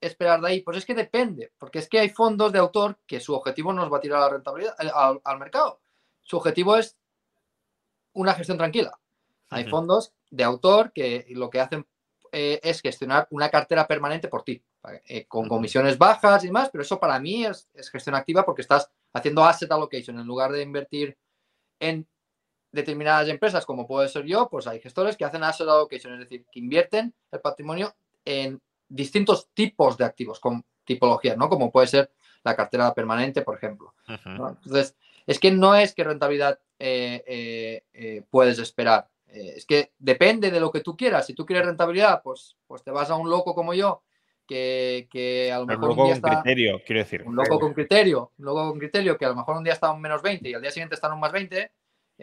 esperar de ahí? Pues es que depende, porque es que hay fondos de autor que su objetivo no es batir a la rentabilidad al, mercado. Su objetivo es una gestión tranquila. Hay fondos de autor que lo que hacen eh, es gestionar una cartera permanente por ti, con comisiones bajas y demás, pero eso para mí es, es, gestión activa porque estás haciendo asset allocation en lugar de invertir en determinadas empresas, como puede ser yo, pues hay gestores que hacen asset allocation, es decir, que invierten el patrimonio en distintos tipos de activos, con tipologías, ¿no? Como puede ser la cartera permanente, por ejemplo. Entonces, es que no es que rentabilidad eh, eh, eh, puedes esperar. Es que depende de lo que tú quieras. Si tú quieres rentabilidad, pues, pues te vas a un loco como yo, que, que a lo mejor un, loco con criterio, quiero decir. Un loco con criterio, un loco con criterio que a lo mejor un día está en un menos 20 y al día siguiente está en un más 20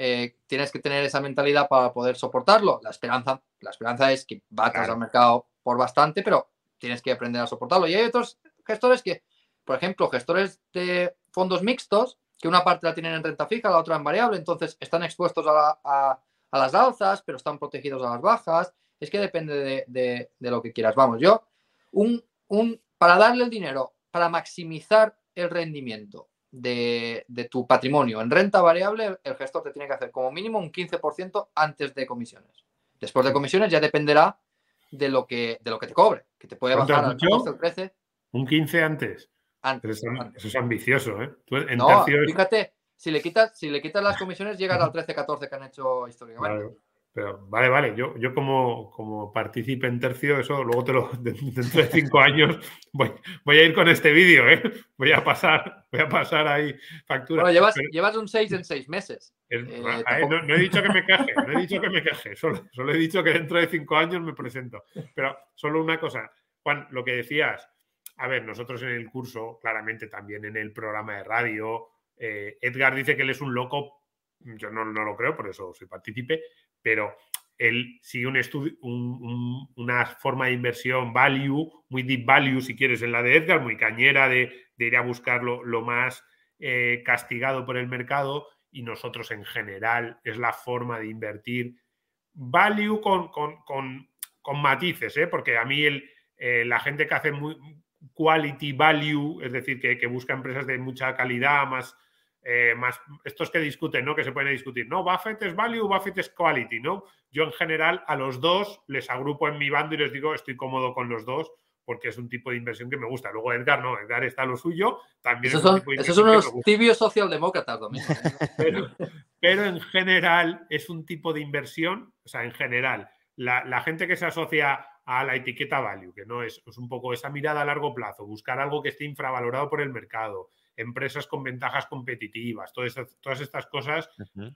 eh, tienes que tener esa mentalidad para poder soportarlo. La esperanza, la esperanza es que batas al mercado por bastante, pero tienes que aprender a soportarlo. Y hay otros gestores que, por ejemplo, gestores de fondos mixtos, que una parte la tienen en renta fija, la otra en variable, entonces están expuestos a, las alzas, pero están protegidos a las bajas. Es que depende de, lo que quieras. Vamos, yo, un, un, para darle el dinero, para maximizar el rendimiento de, tu patrimonio en renta variable, el gestor te tiene que hacer como mínimo un 15% antes de comisiones. Después de comisiones ya dependerá de lo que, de lo que te cobre, que te puede bajar al 14 13. Un 15 antes. Antes, Eso es ambicioso, ¿eh? no, fíjate, si le, quitas, si le quitas las comisiones llegas al 13-14 que han hecho históricamente. Pero vale, vale, yo, yo como, como partícipe en tercio, eso luego te lo, dentro de cinco años voy, voy a ir con este vídeo, ¿eh? Voy a pasar, voy a pasar ahí factura. Bueno, llevas, llevas un 6 en 6 meses. Eh, no, he dicho que me queje, no he dicho que me queje, solo, solo he dicho que dentro de cinco años me presento. Pero solo una cosa, Juan, lo que decías, a ver, nosotros en el curso, claramente también en el programa de radio, eh, Edgar dice que él es un loco yo no, lo creo, por eso soy partícipe, pero él sigue un estudio, una forma de inversión value, muy deep value, si quieres, en la de Edgar, muy cañera de, ir a buscarlo lo más eh, castigado por el mercado y nosotros en general es la forma de invertir value con, con, matices, ¿eh? porque a mí el, la gente que hace muy quality value, es decir, que busca empresas de mucha calidad, más eh, más estos que discuten, ¿no? Que se pueden discutir, no, Buffett es value, Buffett es quality, ¿no? Yo en general a los dos les agrupo en mi bando y les digo, estoy cómodo con los dos porque es un tipo de inversión que me gusta. Luego Edgar, no, Edgar está lo suyo, también esos son, esos son unos tibios socialdemócratas, Domingo. pero, pero, en general es un tipo de inversión, o sea, en general, la, la gente que se asocia a la etiqueta value, que no es, es un poco esa mirada a largo plazo, buscar algo que esté infravalorado por el mercado, empresas con ventajas competitivas, todas estas, todas estas cosas,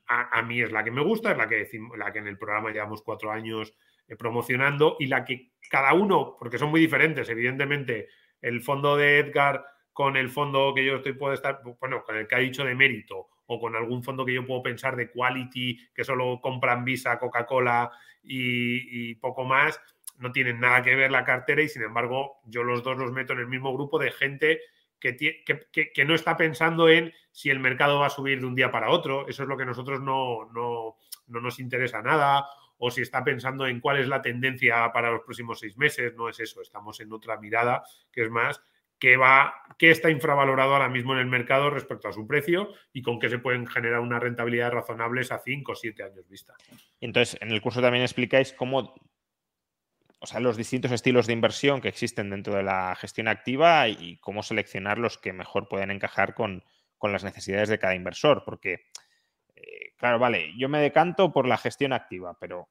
a, mí es la que me gusta, es la que, decimos, la que en el programa llevamos cuatro años eh, promocionando y la que cada uno, porque son muy diferentes, evidentemente, el fondo de Edgar con el fondo que yo estoy puedo estar, bueno, con el que ha dicho de mérito o con algún fondo que yo puedo pensar de quality, que solo compran Visa, Coca-Cola y, y, poco más, no tienen nada que ver la cartera y sin embargo yo los dos los meto en el mismo grupo de gente que, no está pensando en si el mercado va a subir de un día para otro, eso es lo que a nosotros no, no, nos interesa nada, o si está pensando en cuál es la tendencia para los próximos seis meses, no es eso, estamos en otra mirada que es más que que está infravalorado ahora mismo en el mercado respecto a su precio y con qué se pueden generar una rentabilidad razonables a cinco o siete años vista. Entonces, en el curso también explicáis cómo o sea, los distintos estilos de inversión que existen dentro de la gestión activa y cómo seleccionar los que mejor pueden encajar con, las necesidades de cada inversor. Porque, eh, claro, vale, yo me decanto por la gestión activa, pero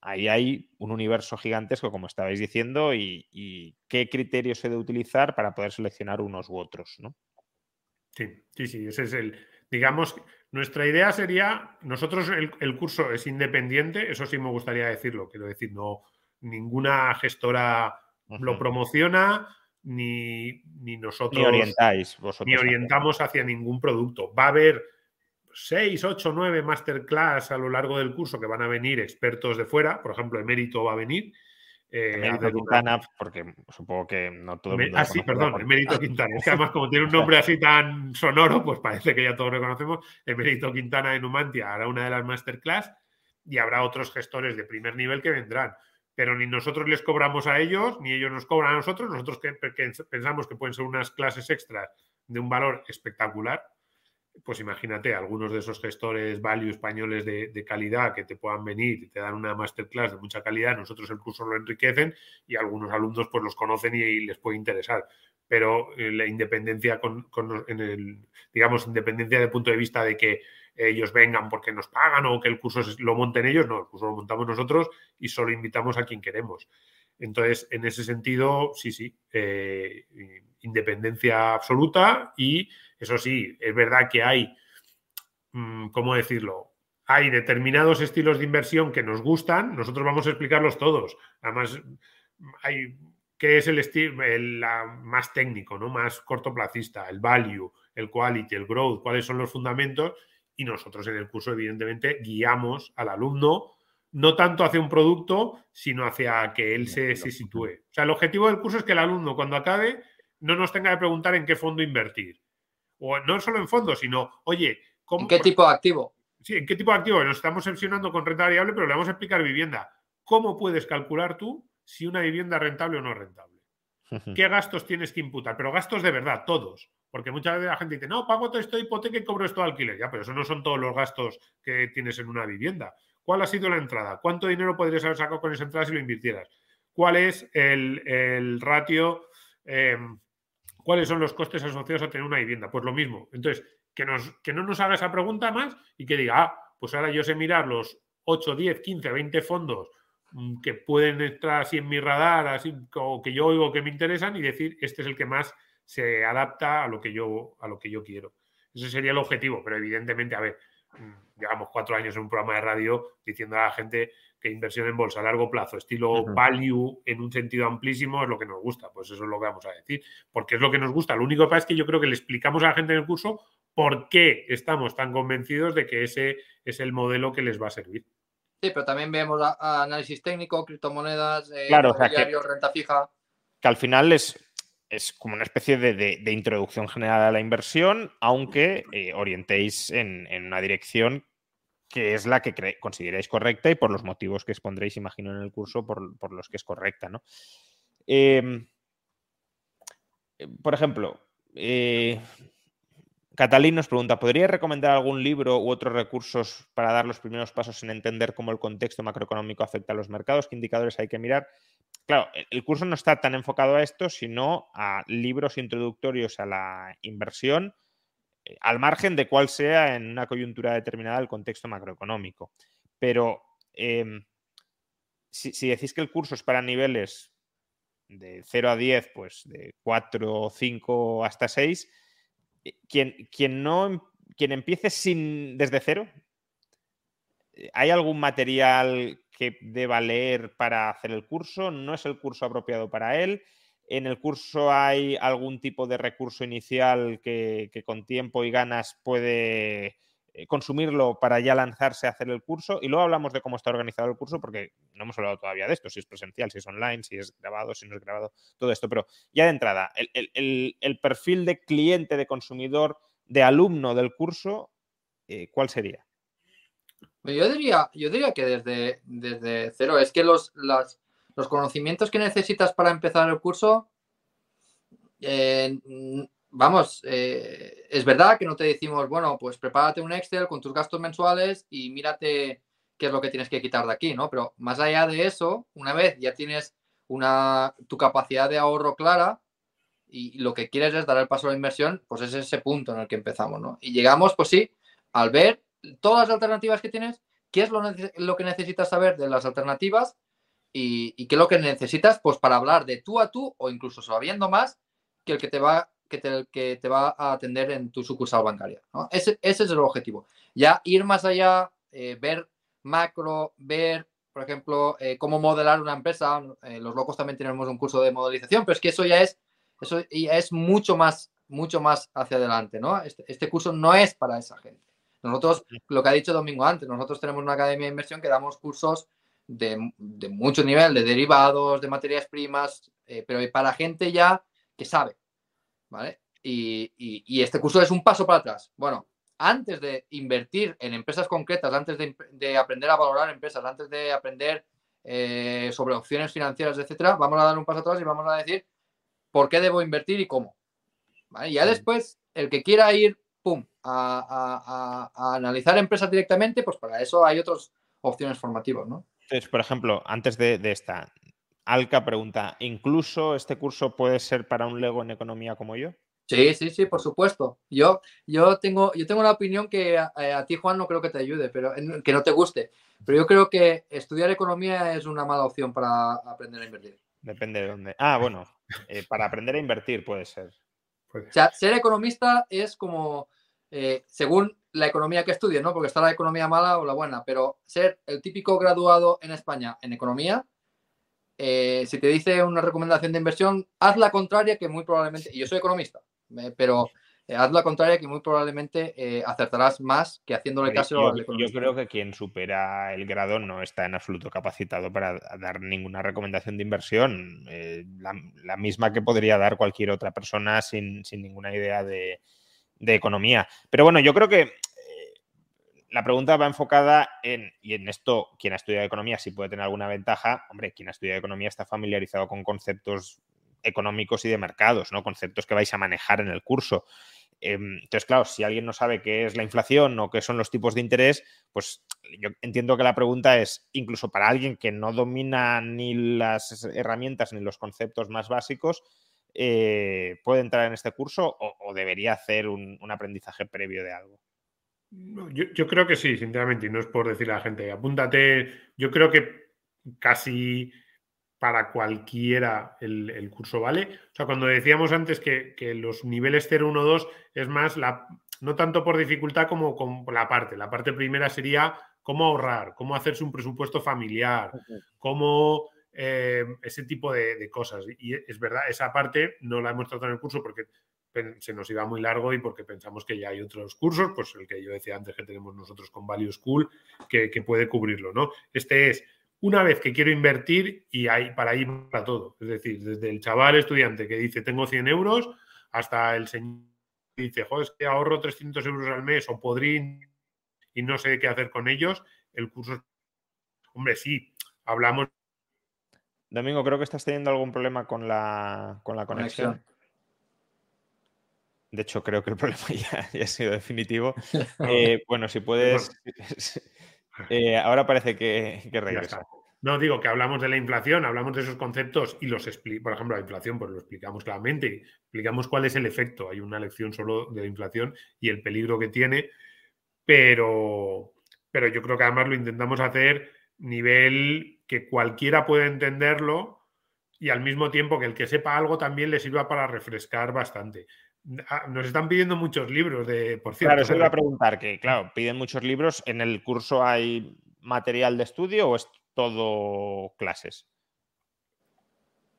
ahí hay un universo gigantesco, como estabais diciendo, y, qué criterios se debe utilizar para poder seleccionar unos u otros, ¿no? Sí, sí, sí, ese es el, digamos, nuestra idea sería, nosotros el, el, curso es independiente, eso sí me gustaría decirlo, quiero decir, no, ninguna gestora lo promociona, ni, nosotros. Ni orientáis Ni orientamos hacia ningún producto. Va a haber seis, ocho, nueve masterclass a lo largo del curso que van a venir expertos de fuera. Por ejemplo, Emérito va a venir. Eh, Quintana, porque supongo que no todo el mundo. Ah, sí, perdón, Emérito Quintana. Es que además, como tiene un nombre así tan sonoro, pues parece que ya todos reconocemos. Emérito Quintana en Numantia hará una de las masterclass y habrá otros gestores de primer nivel que vendrán pero ni nosotros les cobramos a ellos, ni ellos nos cobran a nosotros. Nosotros que, pensamos que pueden ser unas clases extras de un valor espectacular. Pues imagínate, algunos de esos gestores value españoles de, calidad que te puedan venir y te dan una masterclass de mucha calidad, nosotros el curso lo enriquecen y algunos alumnos pues los conocen y, les puede interesar. Pero eh, la independencia con, en el, digamos, independencia de punto de vista de que ellos vengan porque nos pagan o que el curso lo monten ellos, no, el curso lo montamos nosotros y solo invitamos a quien queremos. Entonces, en ese sentido, sí, sí, eh, independencia absoluta y eso sí, es verdad que hay, mm, ¿cómo decirlo? Hay determinados estilos de inversión que nos gustan, nosotros vamos a explicarlos todos. Además, hay qué es el estilo más técnico, ¿no? Más cortoplacista, el value, el quality, el growth, cuáles son los fundamentos y nosotros en el curso, evidentemente, guiamos al alumno no tanto hacia un producto, sino hacia que él se, sitúe. O sea, el objetivo del curso es que el alumno, cuando acabe, no nos tenga que preguntar en qué fondo invertir. O no solo en fondos, sino, oye, ¿cómo, ¿en qué tipo de activo? Sí, ¿en qué tipo de activo? Nos estamos opcionando con renta variable, pero le vamos a explicar vivienda. ¿Cómo puedes calcular tú si una vivienda es rentable o no rentable? ¿Qué gastos tienes que imputar? Pero gastos de verdad, todos. Porque muchas veces la gente dice, no, pago todo esto de hipoteca y cobro esto de alquiler. Ya, pero eso no son todos los gastos que tienes en una vivienda. ¿Cuál ha sido la entrada? ¿Cuánto dinero podrías haber sacado con esa entrada si lo invirtieras? ¿Cuál es el, ratio? Em, ¿Cuáles son los costes asociados a tener una vivienda? Pues lo mismo. Entonces, que, nos, que no nos haga esa pregunta más y que diga, ah, pues ahora yo sé mirar los 8, 10, 15, 20 fondos mm, que pueden estar así en mi radar, así, o que yo oigo que me interesan y decir, este es el que más se adapta a lo que yo, a lo que yo quiero. Ese sería el objetivo, pero evidentemente, a ver, mm, llevamos cuatro años en un programa de radio diciendo a la gente que inversión en bolsa a largo plazo, estilo value en un sentido amplísimo, es lo que nos gusta. Pues eso es lo que vamos a decir, porque es lo que nos gusta. Lo único que pasa es que yo creo que le explicamos a la gente en el curso por qué estamos tan convencidos de que ese es el modelo que les va a servir. Sí, pero también vemos análisis técnico, criptomonedas, eh, renta fija. Que al final es, es como una especie de, introducción general a la inversión, aunque eh, orientéis en, una dirección que es la que consideráis correcta y por los motivos que expondréis, imagino, en el curso, por, los que es correcta. ¿no? Em, eh, por ejemplo, eh, Catalín nos pregunta, ¿podría recomendar algún libro u otros recursos para dar los primeros pasos en entender cómo el contexto macroeconómico afecta a los mercados? ¿Qué indicadores hay que mirar? Claro, e, el curso no está tan enfocado a esto, sino a libros introductorios a la inversión, eh, al margen de cuál sea en una coyuntura determinada el contexto macroeconómico. Pero em, si, decís que el curso es para niveles de 0 a 10, pues de 4, 5 hasta 6, eh, quien, quien, no, em, quien empiece sin, desde cero, eh, ¿hay algún material que deba leer para hacer el curso, no es el curso apropiado para él. En el curso hay algún tipo de recurso inicial que, con tiempo y ganas puede eh, consumirlo para ya lanzarse a hacer el curso. Y luego hablamos de cómo está organizado el curso, porque no hemos hablado todavía de esto, si es presencial, si es online, si es grabado, si no es grabado, todo esto. Pero ya de entrada, el, perfil de cliente, de consumidor, de alumno del curso, eh, ¿cuál sería? Yo diría, yo diría que desde, desde cero, es que los, los conocimientos que necesitas para empezar el curso, eh, vamos, eh, es verdad que no te decimos, bueno, pues prepárate un Excel con tus gastos mensuales y mírate qué es lo que tienes que quitar de aquí, ¿no? Pero más allá de eso, una vez ya tienes una, tu capacidad de ahorro clara y lo que quieres es dar el paso a la inversión, pues es ese punto en el que empezamos, ¿no? Y llegamos, pues sí, al ver todas las alternativas que tienes, qué es lo, que necesitas saber de las alternativas y, qué es lo que necesitas pues para hablar de tú a tú o incluso sabiendo más que el que te va, que te, que te va a atender en tu sucursal bancaria. Ese, es el objetivo. Ya ir más allá, eh, ver macro, ver, por ejemplo, eh, cómo modelar una empresa. Eh, los locos también tenemos un curso de modelización, pero es que eso ya es, eso ya es mucho más, mucho más hacia adelante. ¿no? este, este curso no es para esa gente. Nosotros, lo que ha dicho Domingo antes, nosotros tenemos una academia de inversión que damos cursos de, mucho nivel, de derivados, de materias primas, eh, pero para gente ya que sabe, ¿vale? Y, este curso es un paso para atrás. Bueno, antes de invertir en empresas concretas, antes de, aprender a valorar empresas, antes de aprender eh, sobre opciones financieras, etcétera, vamos a dar un paso atrás y vamos a decir por qué debo invertir y cómo. Y ya después, el que quiera ir, pum, a, analizar empresas directamente, pues para eso hay otras opciones formativas, ¿no? Entonces, por ejemplo, antes de, de esta, Alca pregunta, ¿incluso este curso puede ser para un Lego en economía como yo? Sí, sí, sí, por supuesto. Yo, yo, tengo, yo tengo una opinión que a, ti, Juan, no creo que te ayude, pero que no te guste. Pero yo creo que estudiar economía es una mala opción para aprender a invertir. Depende de dónde. Ah, bueno, eh, para aprender a invertir puede ser. O sea, ser economista es como, eh, según la economía que estudies, ¿no? Porque está la economía mala o la buena, pero ser el típico graduado en España en economía eh, si te dice una recomendación de inversión, haz la contraria que muy probablemente, y yo soy economista, pero eh, haz la contraria que muy probablemente eh, acertarás más que haciéndole caso yo, al economista. Yo creo que quien supera el grado no está en absoluto capacitado para dar ninguna recomendación de inversión, la, misma que podría dar cualquier otra persona sin, ninguna idea de, de economía. Pero bueno, yo creo que la pregunta va enfocada en, y en esto, quien ha estudiado economía sí puede tener alguna ventaja. Hombre, quien ha estudiado economía está familiarizado con conceptos económicos y de mercados, ¿no? Conceptos que vais a manejar en el curso. Em, entonces, claro, si alguien no sabe qué es la inflación o qué son los tipos de interés, pues yo entiendo que la pregunta es, incluso para alguien que no domina ni las herramientas ni los conceptos más básicos, eh, ¿puede entrar en este curso o, debería hacer un aprendizaje previo de algo? yo, creo que sí, sinceramente, y no es por decirle a la gente, apúntate, yo creo que casi para cualquiera el, curso vale. O sea, cuando decíamos antes que, los niveles 0, 1, 2 es más, la, no tanto por dificultad como, por la parte. La parte primera sería cómo ahorrar, cómo hacerse un presupuesto familiar, cómo eh, ese tipo de, cosas. Y es verdad, esa parte no la hemos tratado en el curso porque se nos iba muy largo y porque pensamos que ya hay otros cursos, pues el que yo decía antes que tenemos nosotros con Value School, que, puede cubrirlo, ¿no? Este es una vez que quiero invertir y hay para ir para todo. Es decir, desde el chaval estudiante que dice tengo 100 euros hasta el señor que dice, joder, que ahorro 300 euros al mes o podría y no sé qué hacer con ellos, el curso Hombre, sí, hablamos. Domingo, creo que estás teniendo algún problema con la, con la conexión. De hecho, creo que el problema ya, ha sido definitivo. Eh, bueno, si puedes. Eh, ahora parece que, regresa. No, digo que hablamos de la inflación, hablamos de esos conceptos y los explicamos. Por ejemplo, la inflación, pues lo explicamos claramente. Explicamos cuál es el efecto. Hay una lección solo de la inflación y el peligro que tiene. Pero, pero yo creo que además lo intentamos hacer nivel que cualquiera pueda entenderlo y al mismo tiempo que el que sepa algo también le sirva para refrescar bastante. Ah, nos están pidiendo muchos libros, de, por cierto. Claro, eso iba a preguntar, que claro, piden muchos libros. ¿En el curso hay material de estudio o es todo clases?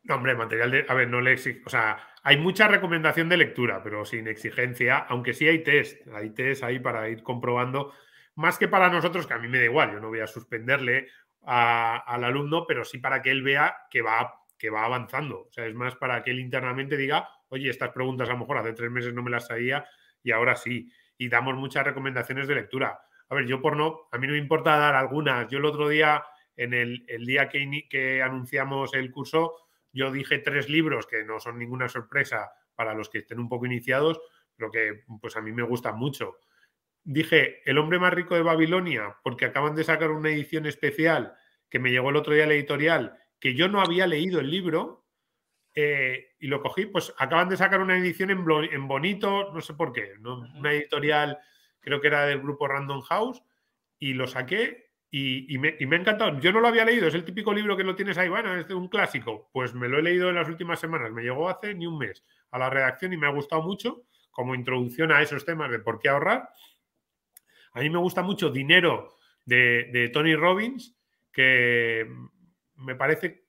No, hombre, material de. A ver, no le exijo. O sea, hay mucha recomendación de lectura, pero sin exigencia, aunque sí hay test. Hay test ahí para ir comprobando. Más que para nosotros, que a mí me da igual, yo no voy a suspenderle al alumno, pero sí para que él vea que va, que va avanzando. O sea, es más para que él internamente diga, oye, estas preguntas a lo mejor hace tres meses no me las sabía y ahora sí. Y damos muchas recomendaciones de lectura. A ver, yo por no, a mí no me importa dar algunas. Yo el otro día, en el, día que, que anunciamos el curso, yo dije tres libros que no son ninguna sorpresa para los que estén un poco iniciados, pero que pues a mí me gustan mucho. Dije El hombre más rico de Babilonia, porque acaban de sacar una edición especial que me llegó el otro día a la editorial, que yo no había leído el libro eh, y lo cogí, pues acaban de sacar una edición en, bonito, no sé por qué, una editorial, creo que era del grupo Random House, y lo saqué y, me, ha encantado. Yo no lo había leído, es el típico libro que lo tienes ahí, bueno, es un clásico. Pues me lo he leído en las últimas semanas, me llegó hace ni un mes a la redacción y me ha gustado mucho como introducción a esos temas de por qué ahorrar. A mí me gusta mucho Dinero de, Tony Robbins, que me parece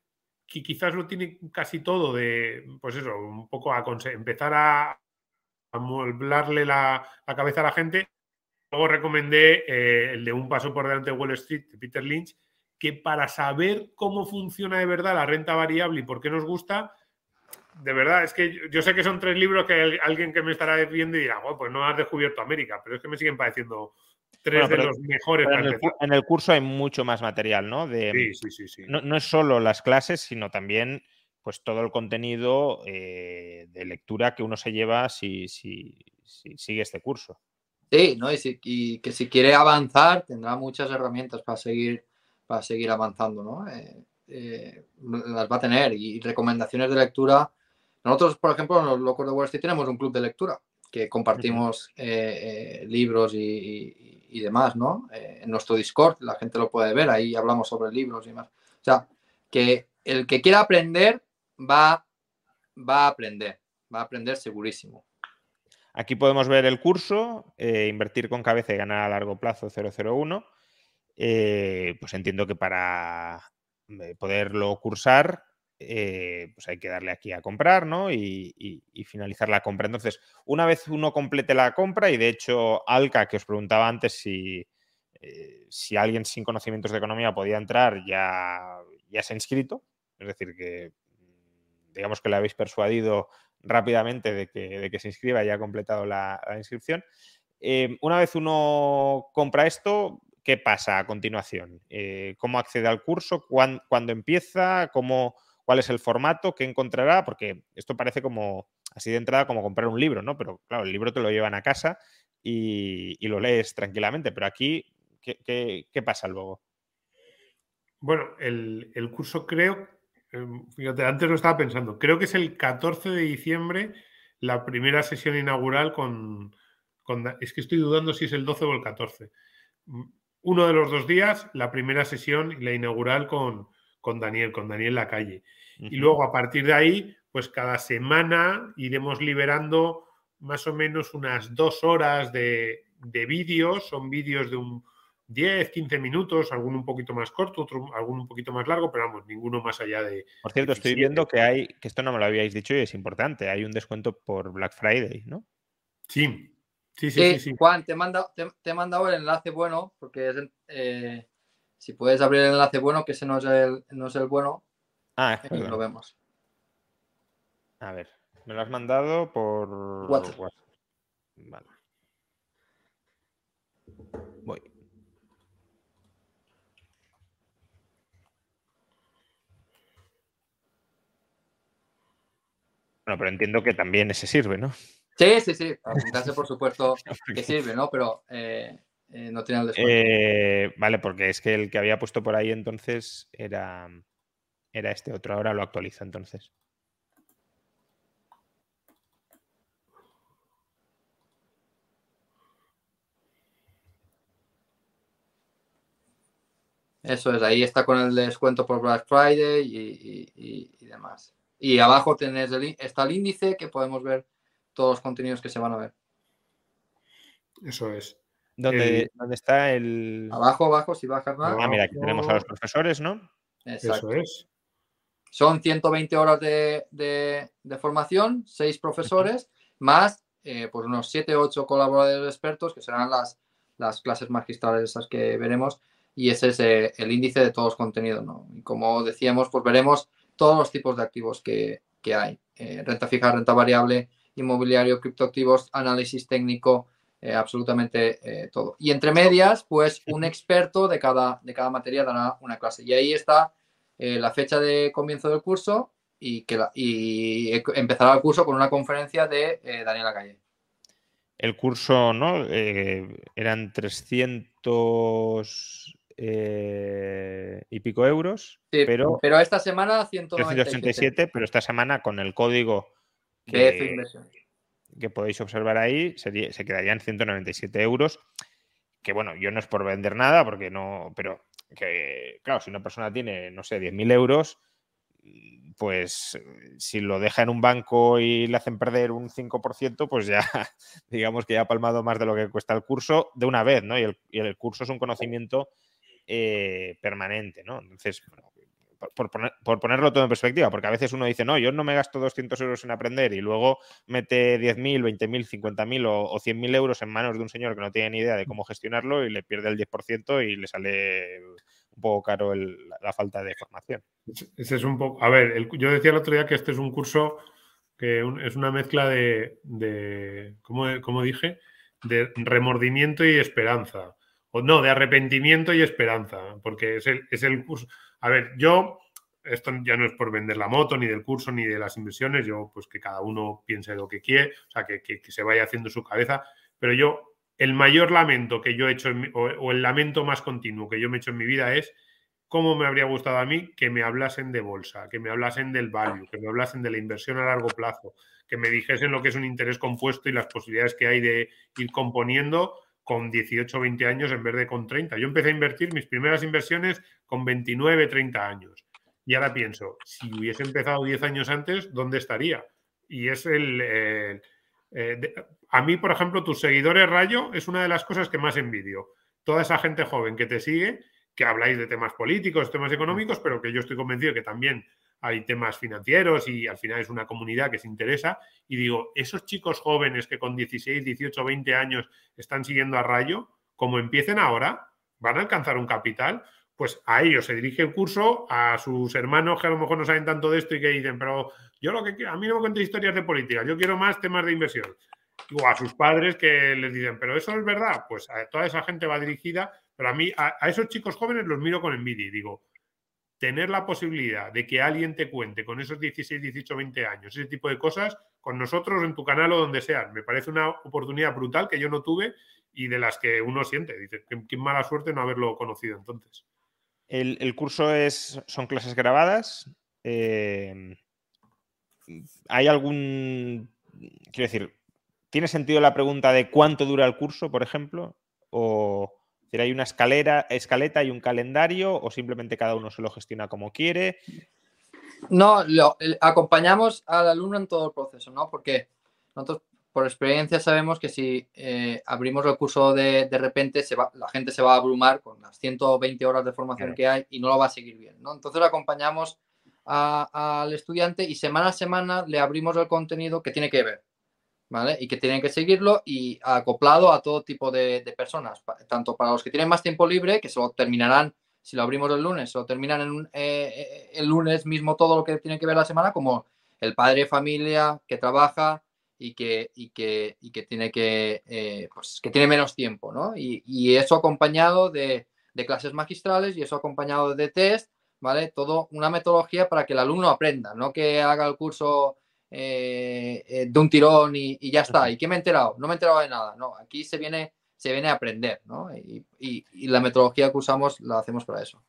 que quizás lo tiene casi todo de, pues eso, un poco a empezar a, a la, cabeza a la gente. Luego recomendé eh, el de Un paso por delante de Wall Street de Peter Lynch, que para saber cómo funciona de verdad la renta variable y por qué nos gusta, de verdad, es que yo, sé que son tres libros que alguien que me estará viendo y dirá, pues no has descubierto América, pero es que me siguen pareciendo tres de los mejores. En el, curso hay mucho más material, ¿no? De, sí, sí, sí. sí. No, es solo las clases, sino también pues todo el contenido eh, de lectura que uno se lleva si, si, sigue este curso. Sí, ¿no? Y, que si quiere avanzar tendrá muchas herramientas para seguir, para seguir avanzando, ¿no? Eh, eh, las va a tener y recomendaciones de lectura. Nosotros, por ejemplo, en los Locos de Wall Street tenemos un club de lectura que compartimos eh, libros y, demás, ¿no? en nuestro Discord, la gente lo puede ver, ahí hablamos sobre libros y más. O sea, que el que quiera aprender va, va a aprender, va a aprender segurísimo. Aquí podemos ver el curso, invertir con cabeza y ganar a largo plazo 001. pues entiendo que para poderlo cursar, eh, pues hay que darle aquí a comprar, ¿no? Y, finalizar la compra. Entonces, una vez uno complete la compra, y de hecho, Alca, que os preguntaba antes si, eh, si alguien sin conocimientos de economía podía entrar, ya, ya se ha inscrito. Es decir, que mm, digamos que le habéis persuadido rápidamente de que, de que se inscriba y ha completado la, inscripción. Eh, una vez uno compra esto, ¿qué pasa a continuación? ¿Cómo accede al curso? ¿Cuándo, empieza? ¿Cómo, ¿Cuál es el formato? ¿Qué encontrará? Porque esto parece como, así de entrada, como comprar un libro, ¿no? Pero claro, el libro te lo llevan a casa y, lo lees tranquilamente. Pero aquí, ¿qué, pasa luego? Bueno, el, curso creo, em, fíjate, antes lo estaba pensando, creo que es el 14 de diciembre la primera sesión inaugural con, con, es que estoy dudando si es el 12 o el 14 uno de los dos días, la primera sesión, la inaugural con, con Daniel, con Daniel Lacalle. Y luego a partir de ahí, pues cada semana iremos liberando más o menos unas dos horas de, vídeos, son vídeos de un 10, 15 minutos, alguno un poquito más corto, otro, alguno un poquito más largo, pero vamos, ninguno más allá de... Por cierto, estoy viendo que hay, que esto no me lo habíais dicho y es importante, hay un descuento por Black Friday, ¿no? Sí, Sí, sí, sí, Juan, te he, mandado, te, mandado el enlace bueno, porque eh, si puedes abrir el enlace bueno, que ese no es el, no es el bueno, ah, lo vemos. A ver, me lo has mandado por WhatsApp. Vale. Voy. Bueno, pero entiendo que también ese sirve, ¿no? Sí, sí, sí. Para por supuesto, que sirve, ¿no? Pero eh, eh, no tiene el descuento. Eh, vale, porque es que el que había puesto por ahí entonces era, era este otro. Ahora lo actualizo entonces. Eso es, ahí está con el descuento por Black Friday y, demás. Y abajo tenés está el índice que podemos ver todos los contenidos que se van a ver. Eso es. ¿Dónde, está el...? Abajo, abajo, si bajas más. Ah, mira, aquí tenemos a los profesores, ¿no? Eso es. Son 120 horas de, formación, 6 profesores, más eh, pues unos 7 o 8 colaboradores expertos, que serán las, las clases magistrales esas que veremos, y ese es eh, el índice de todos los contenidos, ¿no? Y como decíamos, pues veremos todos los tipos de activos que, hay. Eh, renta fija, renta variable, inmobiliario, criptoactivos, análisis técnico, eh, absolutamente eh, todo. Y entre medias, pues un experto de cada, de cada materia dará una clase. Y ahí está eh, la fecha de comienzo del curso y, que y empezará el curso con una conferencia de Daniela Calle. El curso, ¿no? eran 300 y pico euros. pero, pero esta semana 197. pero esta semana con el código que, podéis observar ahí sería, se quedarían 197 euros. Que bueno, yo no es por vender nada, porque no, pero que claro, si una persona tiene, no sé, 10.000 euros, pues si lo deja en un banco y le hacen perder un 5%, pues ya digamos que ya ha palmado más de lo que cuesta el curso de una vez, ¿no? Y el, curso es un conocimiento eh, permanente, ¿no? Entonces, bueno, por, ponerlo todo en perspectiva, porque a veces uno dice, no, yo no me gasto 200 euros en aprender y luego mete 10.000, 20.000, 50.000 o, o 100.000 euros en manos de un señor que no tiene ni idea de cómo gestionarlo y le pierde el 10% y le sale un poco caro la, falta de formación. Ese es un poco, a ver, yo decía el otro día que este es un curso que es una mezcla de, de ¿cómo, dije? De remordimiento y esperanza. o no, de arrepentimiento y esperanza, porque es el, es el curso. A ver, yo, esto ya no es por vender la moto, ni del curso, ni de las inversiones, yo pues que cada uno piense lo que quiere, o sea, que, que, se vaya haciendo su cabeza, pero yo, el mayor lamento que yo he hecho, o, el lamento más continuo que yo me he hecho en mi vida es cómo me habría gustado a mí que me hablasen de bolsa, que me hablasen del value, que me hablasen de la inversión a largo plazo, que me dijesen lo que es un interés compuesto y las posibilidades que hay de ir componiendo con 18 o 20 años en vez de con 30. Yo empecé a invertir mis primeras inversiones con 29, 30 años. Y ahora pienso, si hubiese empezado 10 años antes, ¿dónde estaría? Y es el... Eh, a mí, por ejemplo, tus seguidores Rayo es una de las cosas que más envidio. Toda esa gente joven que te sigue, que habláis de temas políticos, temas económicos, pero que yo estoy convencido que también hay temas financieros y al final es una comunidad que se interesa. Y digo, esos chicos jóvenes que con 16, 18, 20 años están siguiendo a Rayo, como empiecen ahora, van a alcanzar un capital, pues a ellos se dirige el curso, a sus hermanos que a lo mejor no saben tanto de esto y que dicen, pero yo lo que a mí no me cuento historias de política, yo quiero más temas de inversión. O a sus padres que les dicen, pero eso es verdad, pues a toda esa gente va dirigida, pero a mí, a, a esos chicos jóvenes los miro con envidia y digo, tener la posibilidad de que alguien te cuente con esos 16, 18, 20 años, ese tipo de cosas, con nosotros en tu canal o donde sea. Me parece una oportunidad brutal que yo no tuve y de las que uno siente. Dice, qué, mala suerte no haberlo conocido entonces. El, curso es, son clases grabadas. Eh, ¿Hay algún... Quiero decir, ¿tiene sentido la pregunta de cuánto dura el curso, por ejemplo? ¿O ¿Hay una escalera, escaleta y un calendario o simplemente cada uno se lo gestiona como quiere? No, lo, acompañamos al alumno en todo el proceso, ¿no? Porque nosotros por experiencia sabemos que si eh, abrimos el curso de, de repente, se va, la gente se va a abrumar con las 120 horas de formación que hay y no lo va a seguir bien, ¿no? Entonces acompañamos al estudiante y semana a semana le abrimos el contenido que tiene que ver. ¿Vale? Y que tienen que seguirlo y acoplado a todo tipo de, personas, tanto para los que tienen más tiempo libre, que se lo terminarán, si lo abrimos el lunes, se lo terminan en eh, eh, el lunes mismo todo lo que tiene que ver la semana, como el padre de familia que trabaja y que, y que, y que tiene que, eh, pues, que tiene menos tiempo, ¿no? Y, eso acompañado de, de clases magistrales y eso acompañado de test, ¿vale? Todo una metodología para que el alumno aprenda, no que haga el curso eh, eh, de un tirón y, ya está. ¿Y qué me he enterado? No me he enterado de nada. No, aquí se viene, se viene a aprender, ¿no? Y, la metodología que usamos la hacemos para eso.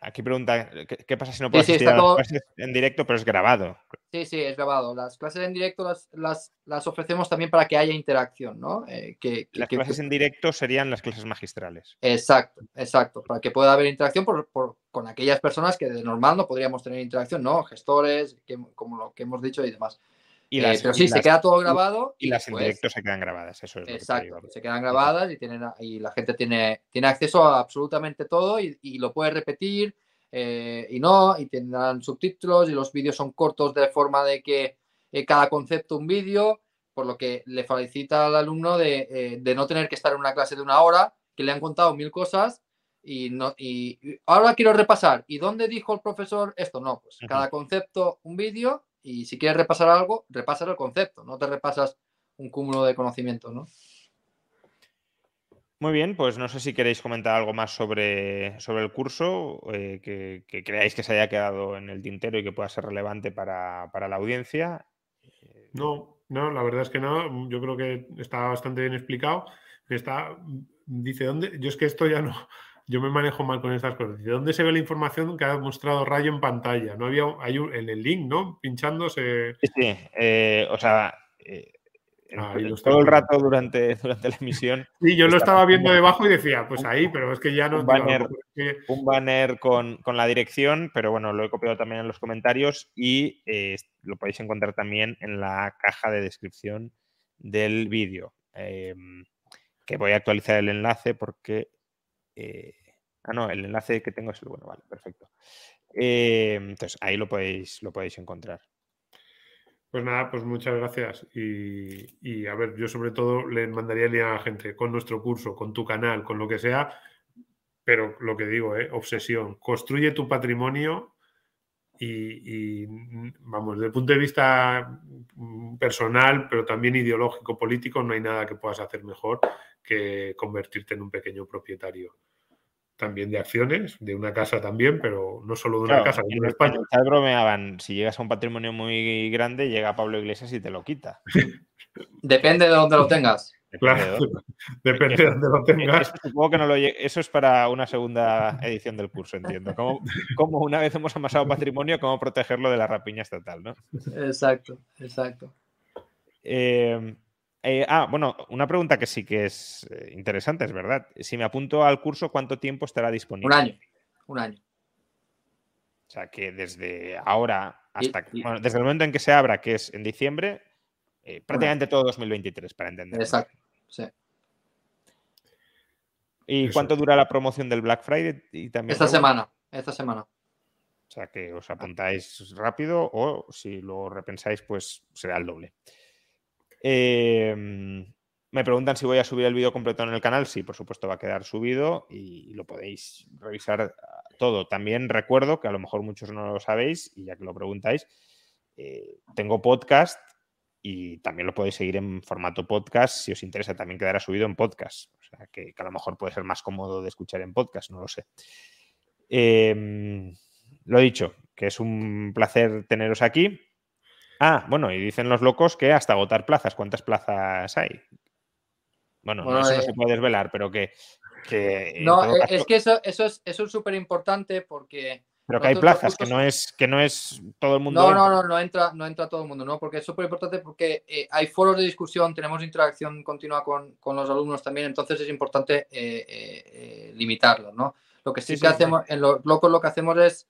Aquí pregunta, ¿qué, pasa si no puedes sí, clases en directo, pero es grabado? Sí, sí, es grabado. Las clases en directo las, las, ofrecemos también para que haya interacción, ¿no? Eh, que, las clases en directo serían las clases magistrales. Exacto, exacto. Para que pueda haber interacción con aquellas personas que de normal no podríamos tener interacción, ¿no? Gestores, como lo que hemos dicho y demás. Y eh, pero sí, se queda todo grabado. Y, las en directo se quedan grabadas, eso es. Exacto, se quedan grabadas y, tienen, y la gente tiene, tiene acceso a absolutamente todo y, lo puede repetir eh, y no, y tendrán subtítulos y los vídeos son cortos de forma de que eh, cada concepto un vídeo, por lo que le felicita al alumno de, no tener que estar en una clase de una hora, que le han contado mil cosas y, no, y ahora quiero repasar. ¿Y dónde dijo el profesor esto? No, pues cada concepto un vídeo y si quieres repasar algo, repasas el concepto, no te repasas un cúmulo de conocimientos, ¿no? Muy bien, pues no sé si queréis comentar algo más sobre, sobre el curso, eh, que, creáis que se haya quedado en el tintero y que pueda ser relevante para, para la audiencia. No, no, la verdad es que no. Yo creo que está bastante bien explicado. Está, dice, ¿dónde? Yo es que esto ya no, yo me manejo mal con estas cosas. ¿De dónde se ve la información que ha mostrado Rayo en pantalla? No había, hay en el link, ¿no? Pinchándose. Sí, sí. Eh, o sea, eh, todo el rato durante, durante la emisión. Sí, yo lo estaba viendo debajo y decía, pues ahí, pero es que ya no. Un banner, un banner con, con, la dirección, pero bueno, lo he copiado también en los comentarios y eh, lo podéis encontrar también en la caja de descripción del vídeo. Em, que voy a actualizar el enlace porque eh, ah, no, el enlace que tengo es el bueno, vale, perfecto. Eh, entonces, ahí lo podéis, lo podéis encontrar. Pues nada, pues muchas gracias. Y, a ver, yo sobre todo le mandaría a la gente con nuestro curso, con tu canal, con lo que sea, pero lo que digo, ¿eh? obsesión. Construye tu patrimonio y, vamos, desde el punto de vista mm, personal, pero también ideológico, político, no hay nada que puedas hacer mejor que convertirte en un pequeño propietario. También de acciones, de una casa también, pero no solo de una casa. En España bromeaban, si llegas a un patrimonio muy grande, llega Pablo Iglesias y te lo quita. Depende de dónde lo tengas. Claro, depende de dónde lo tengas. Supongo que no lo Eso es para una segunda edición del curso, entiendo. Como, una vez hemos amasado patrimonio, cómo protegerlo de la rapiña estatal, ¿no? Exacto, exacto. Eh, eh, ah, bueno, una pregunta que sí que es eh, interesante, es verdad. Si me apunto al curso, ¿cuánto tiempo estará disponible? Un año, un año. O sea, que desde ahora hasta... bueno, desde el momento en que se abra, que es en diciembre, eh, prácticamente todo 2023, para entender. Exacto, sí. ¿Y cuánto dura la promoción del Black Friday? Y también esta semana, esta semana. O sea, que os apuntáis rápido o si lo repensáis, pues será el doble. Em, me preguntan si voy a subir el vídeo completo en el canal. Sí, por supuesto va a quedar subido y lo podéis revisar ah, todo. También recuerdo que a lo mejor muchos no lo sabéis y ya que lo preguntáis, eh, tengo podcast y también lo podéis seguir en formato podcast si os interesa. También quedará subido en podcast. O sea, que, a lo mejor puede ser más cómodo de escuchar en podcast, no lo sé. Em, lo dicho, que es un placer teneros aquí. Ah, bueno, y dicen los locos que hasta agotar plazas. ¿Cuántas plazas hay? Bueno, no, eso no se eh, puede desvelar, pero que. no, eh, es que eso, eso es súper importante porque pero que hay plazas, que no es que no es todo el mundo. No, no, no, no entra, no entra todo el mundo, ¿no? Porque es súper importante porque eh, hay foros de discusión, tenemos interacción continua con, los alumnos también, entonces es importante eh, eh, limitarlo, ¿no? Lo que sí, que hacemos, en los locos lo que hacemos es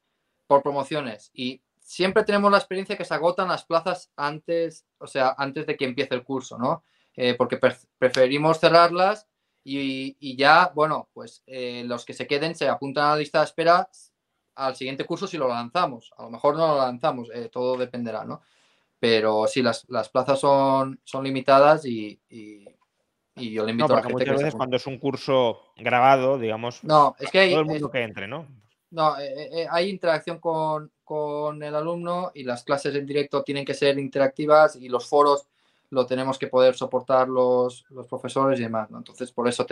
por promociones y siempre tenemos la experiencia que se agotan las plazas antes, o sea, antes de que empiece el curso, ¿no? porque preferimos cerrarlas y, y, ya, bueno, pues los que se queden se apuntan a la lista de espera al siguiente curso si lo lanzamos. A lo mejor no lo lanzamos, eh, todo dependerá, ¿no? Pero sí, las, plazas son, son limitadas y, yo le invito a la gente muchas veces cuando es un curso grabado, digamos, no, es que hay, todo el mundo que entre, ¿no? No, eh, eh, hay interacción con, el alumno y las clases en directo tienen que ser interactivas y los foros lo tenemos que poder soportar los, profesores y demás, ¿no? Entonces, por eso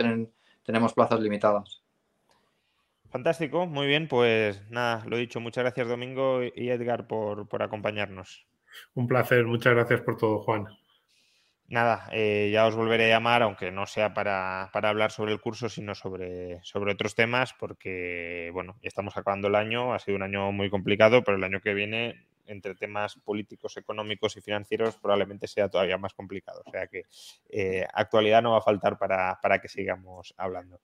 tenemos plazas limitadas. Fantástico, muy bien, pues nada, lo dicho, muchas gracias Domingo y Edgar por, acompañarnos. Un placer, muchas gracias por todo, Juan. Nada, eh, ya os volveré a llamar, aunque no sea para, hablar sobre el curso, sino sobre, sobre otros temas, porque, bueno, ya estamos acabando el año, ha sido un año muy complicado, pero el año que viene, entre temas políticos, económicos y financieros, probablemente sea todavía más complicado. O sea que eh, actualidad no va a faltar para, para que sigamos hablando.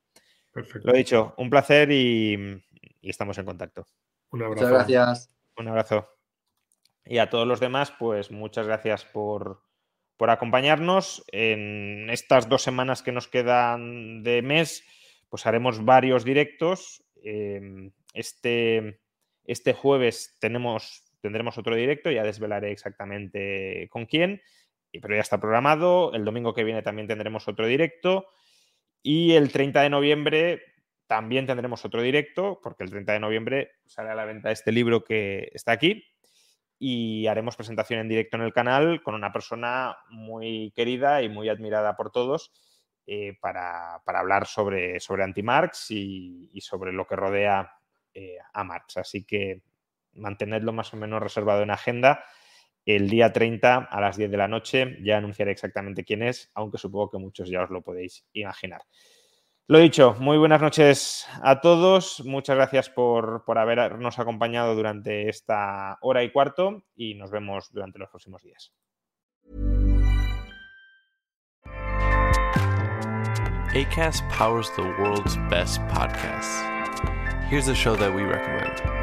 Lo he dicho, un placer y, estamos en contacto. Un abrazo. Muchas gracias. Un abrazo. Y a todos los demás, pues muchas gracias por, acompañarnos. En estas dos semanas que nos quedan de mes, pues haremos varios directos. Em, este, este jueves tenemos, tendremos otro directo, ya desvelaré exactamente con quién, pero ya está programado. El domingo que viene también tendremos otro directo. Y el 30 de noviembre también tendremos otro directo, porque el 30 de noviembre sale a la venta este libro que está aquí y haremos presentación en directo en el canal con una persona muy querida y muy admirada por todos eh, para, hablar sobre, sobre anti-Marx y, sobre lo que rodea eh, a Marx. Así que mantenedlo más o menos reservado en agenda. El día 30 a las 10 de la noche ya anunciaré exactamente quién es, aunque supongo que muchos ya os lo podéis imaginar. Lo dicho, muy buenas noches a todos. Muchas gracias por, habernos acompañado durante esta hora y cuarto y nos vemos durante los próximos días. ACAST powers the world's best podcasts. Here's a show that we recommend.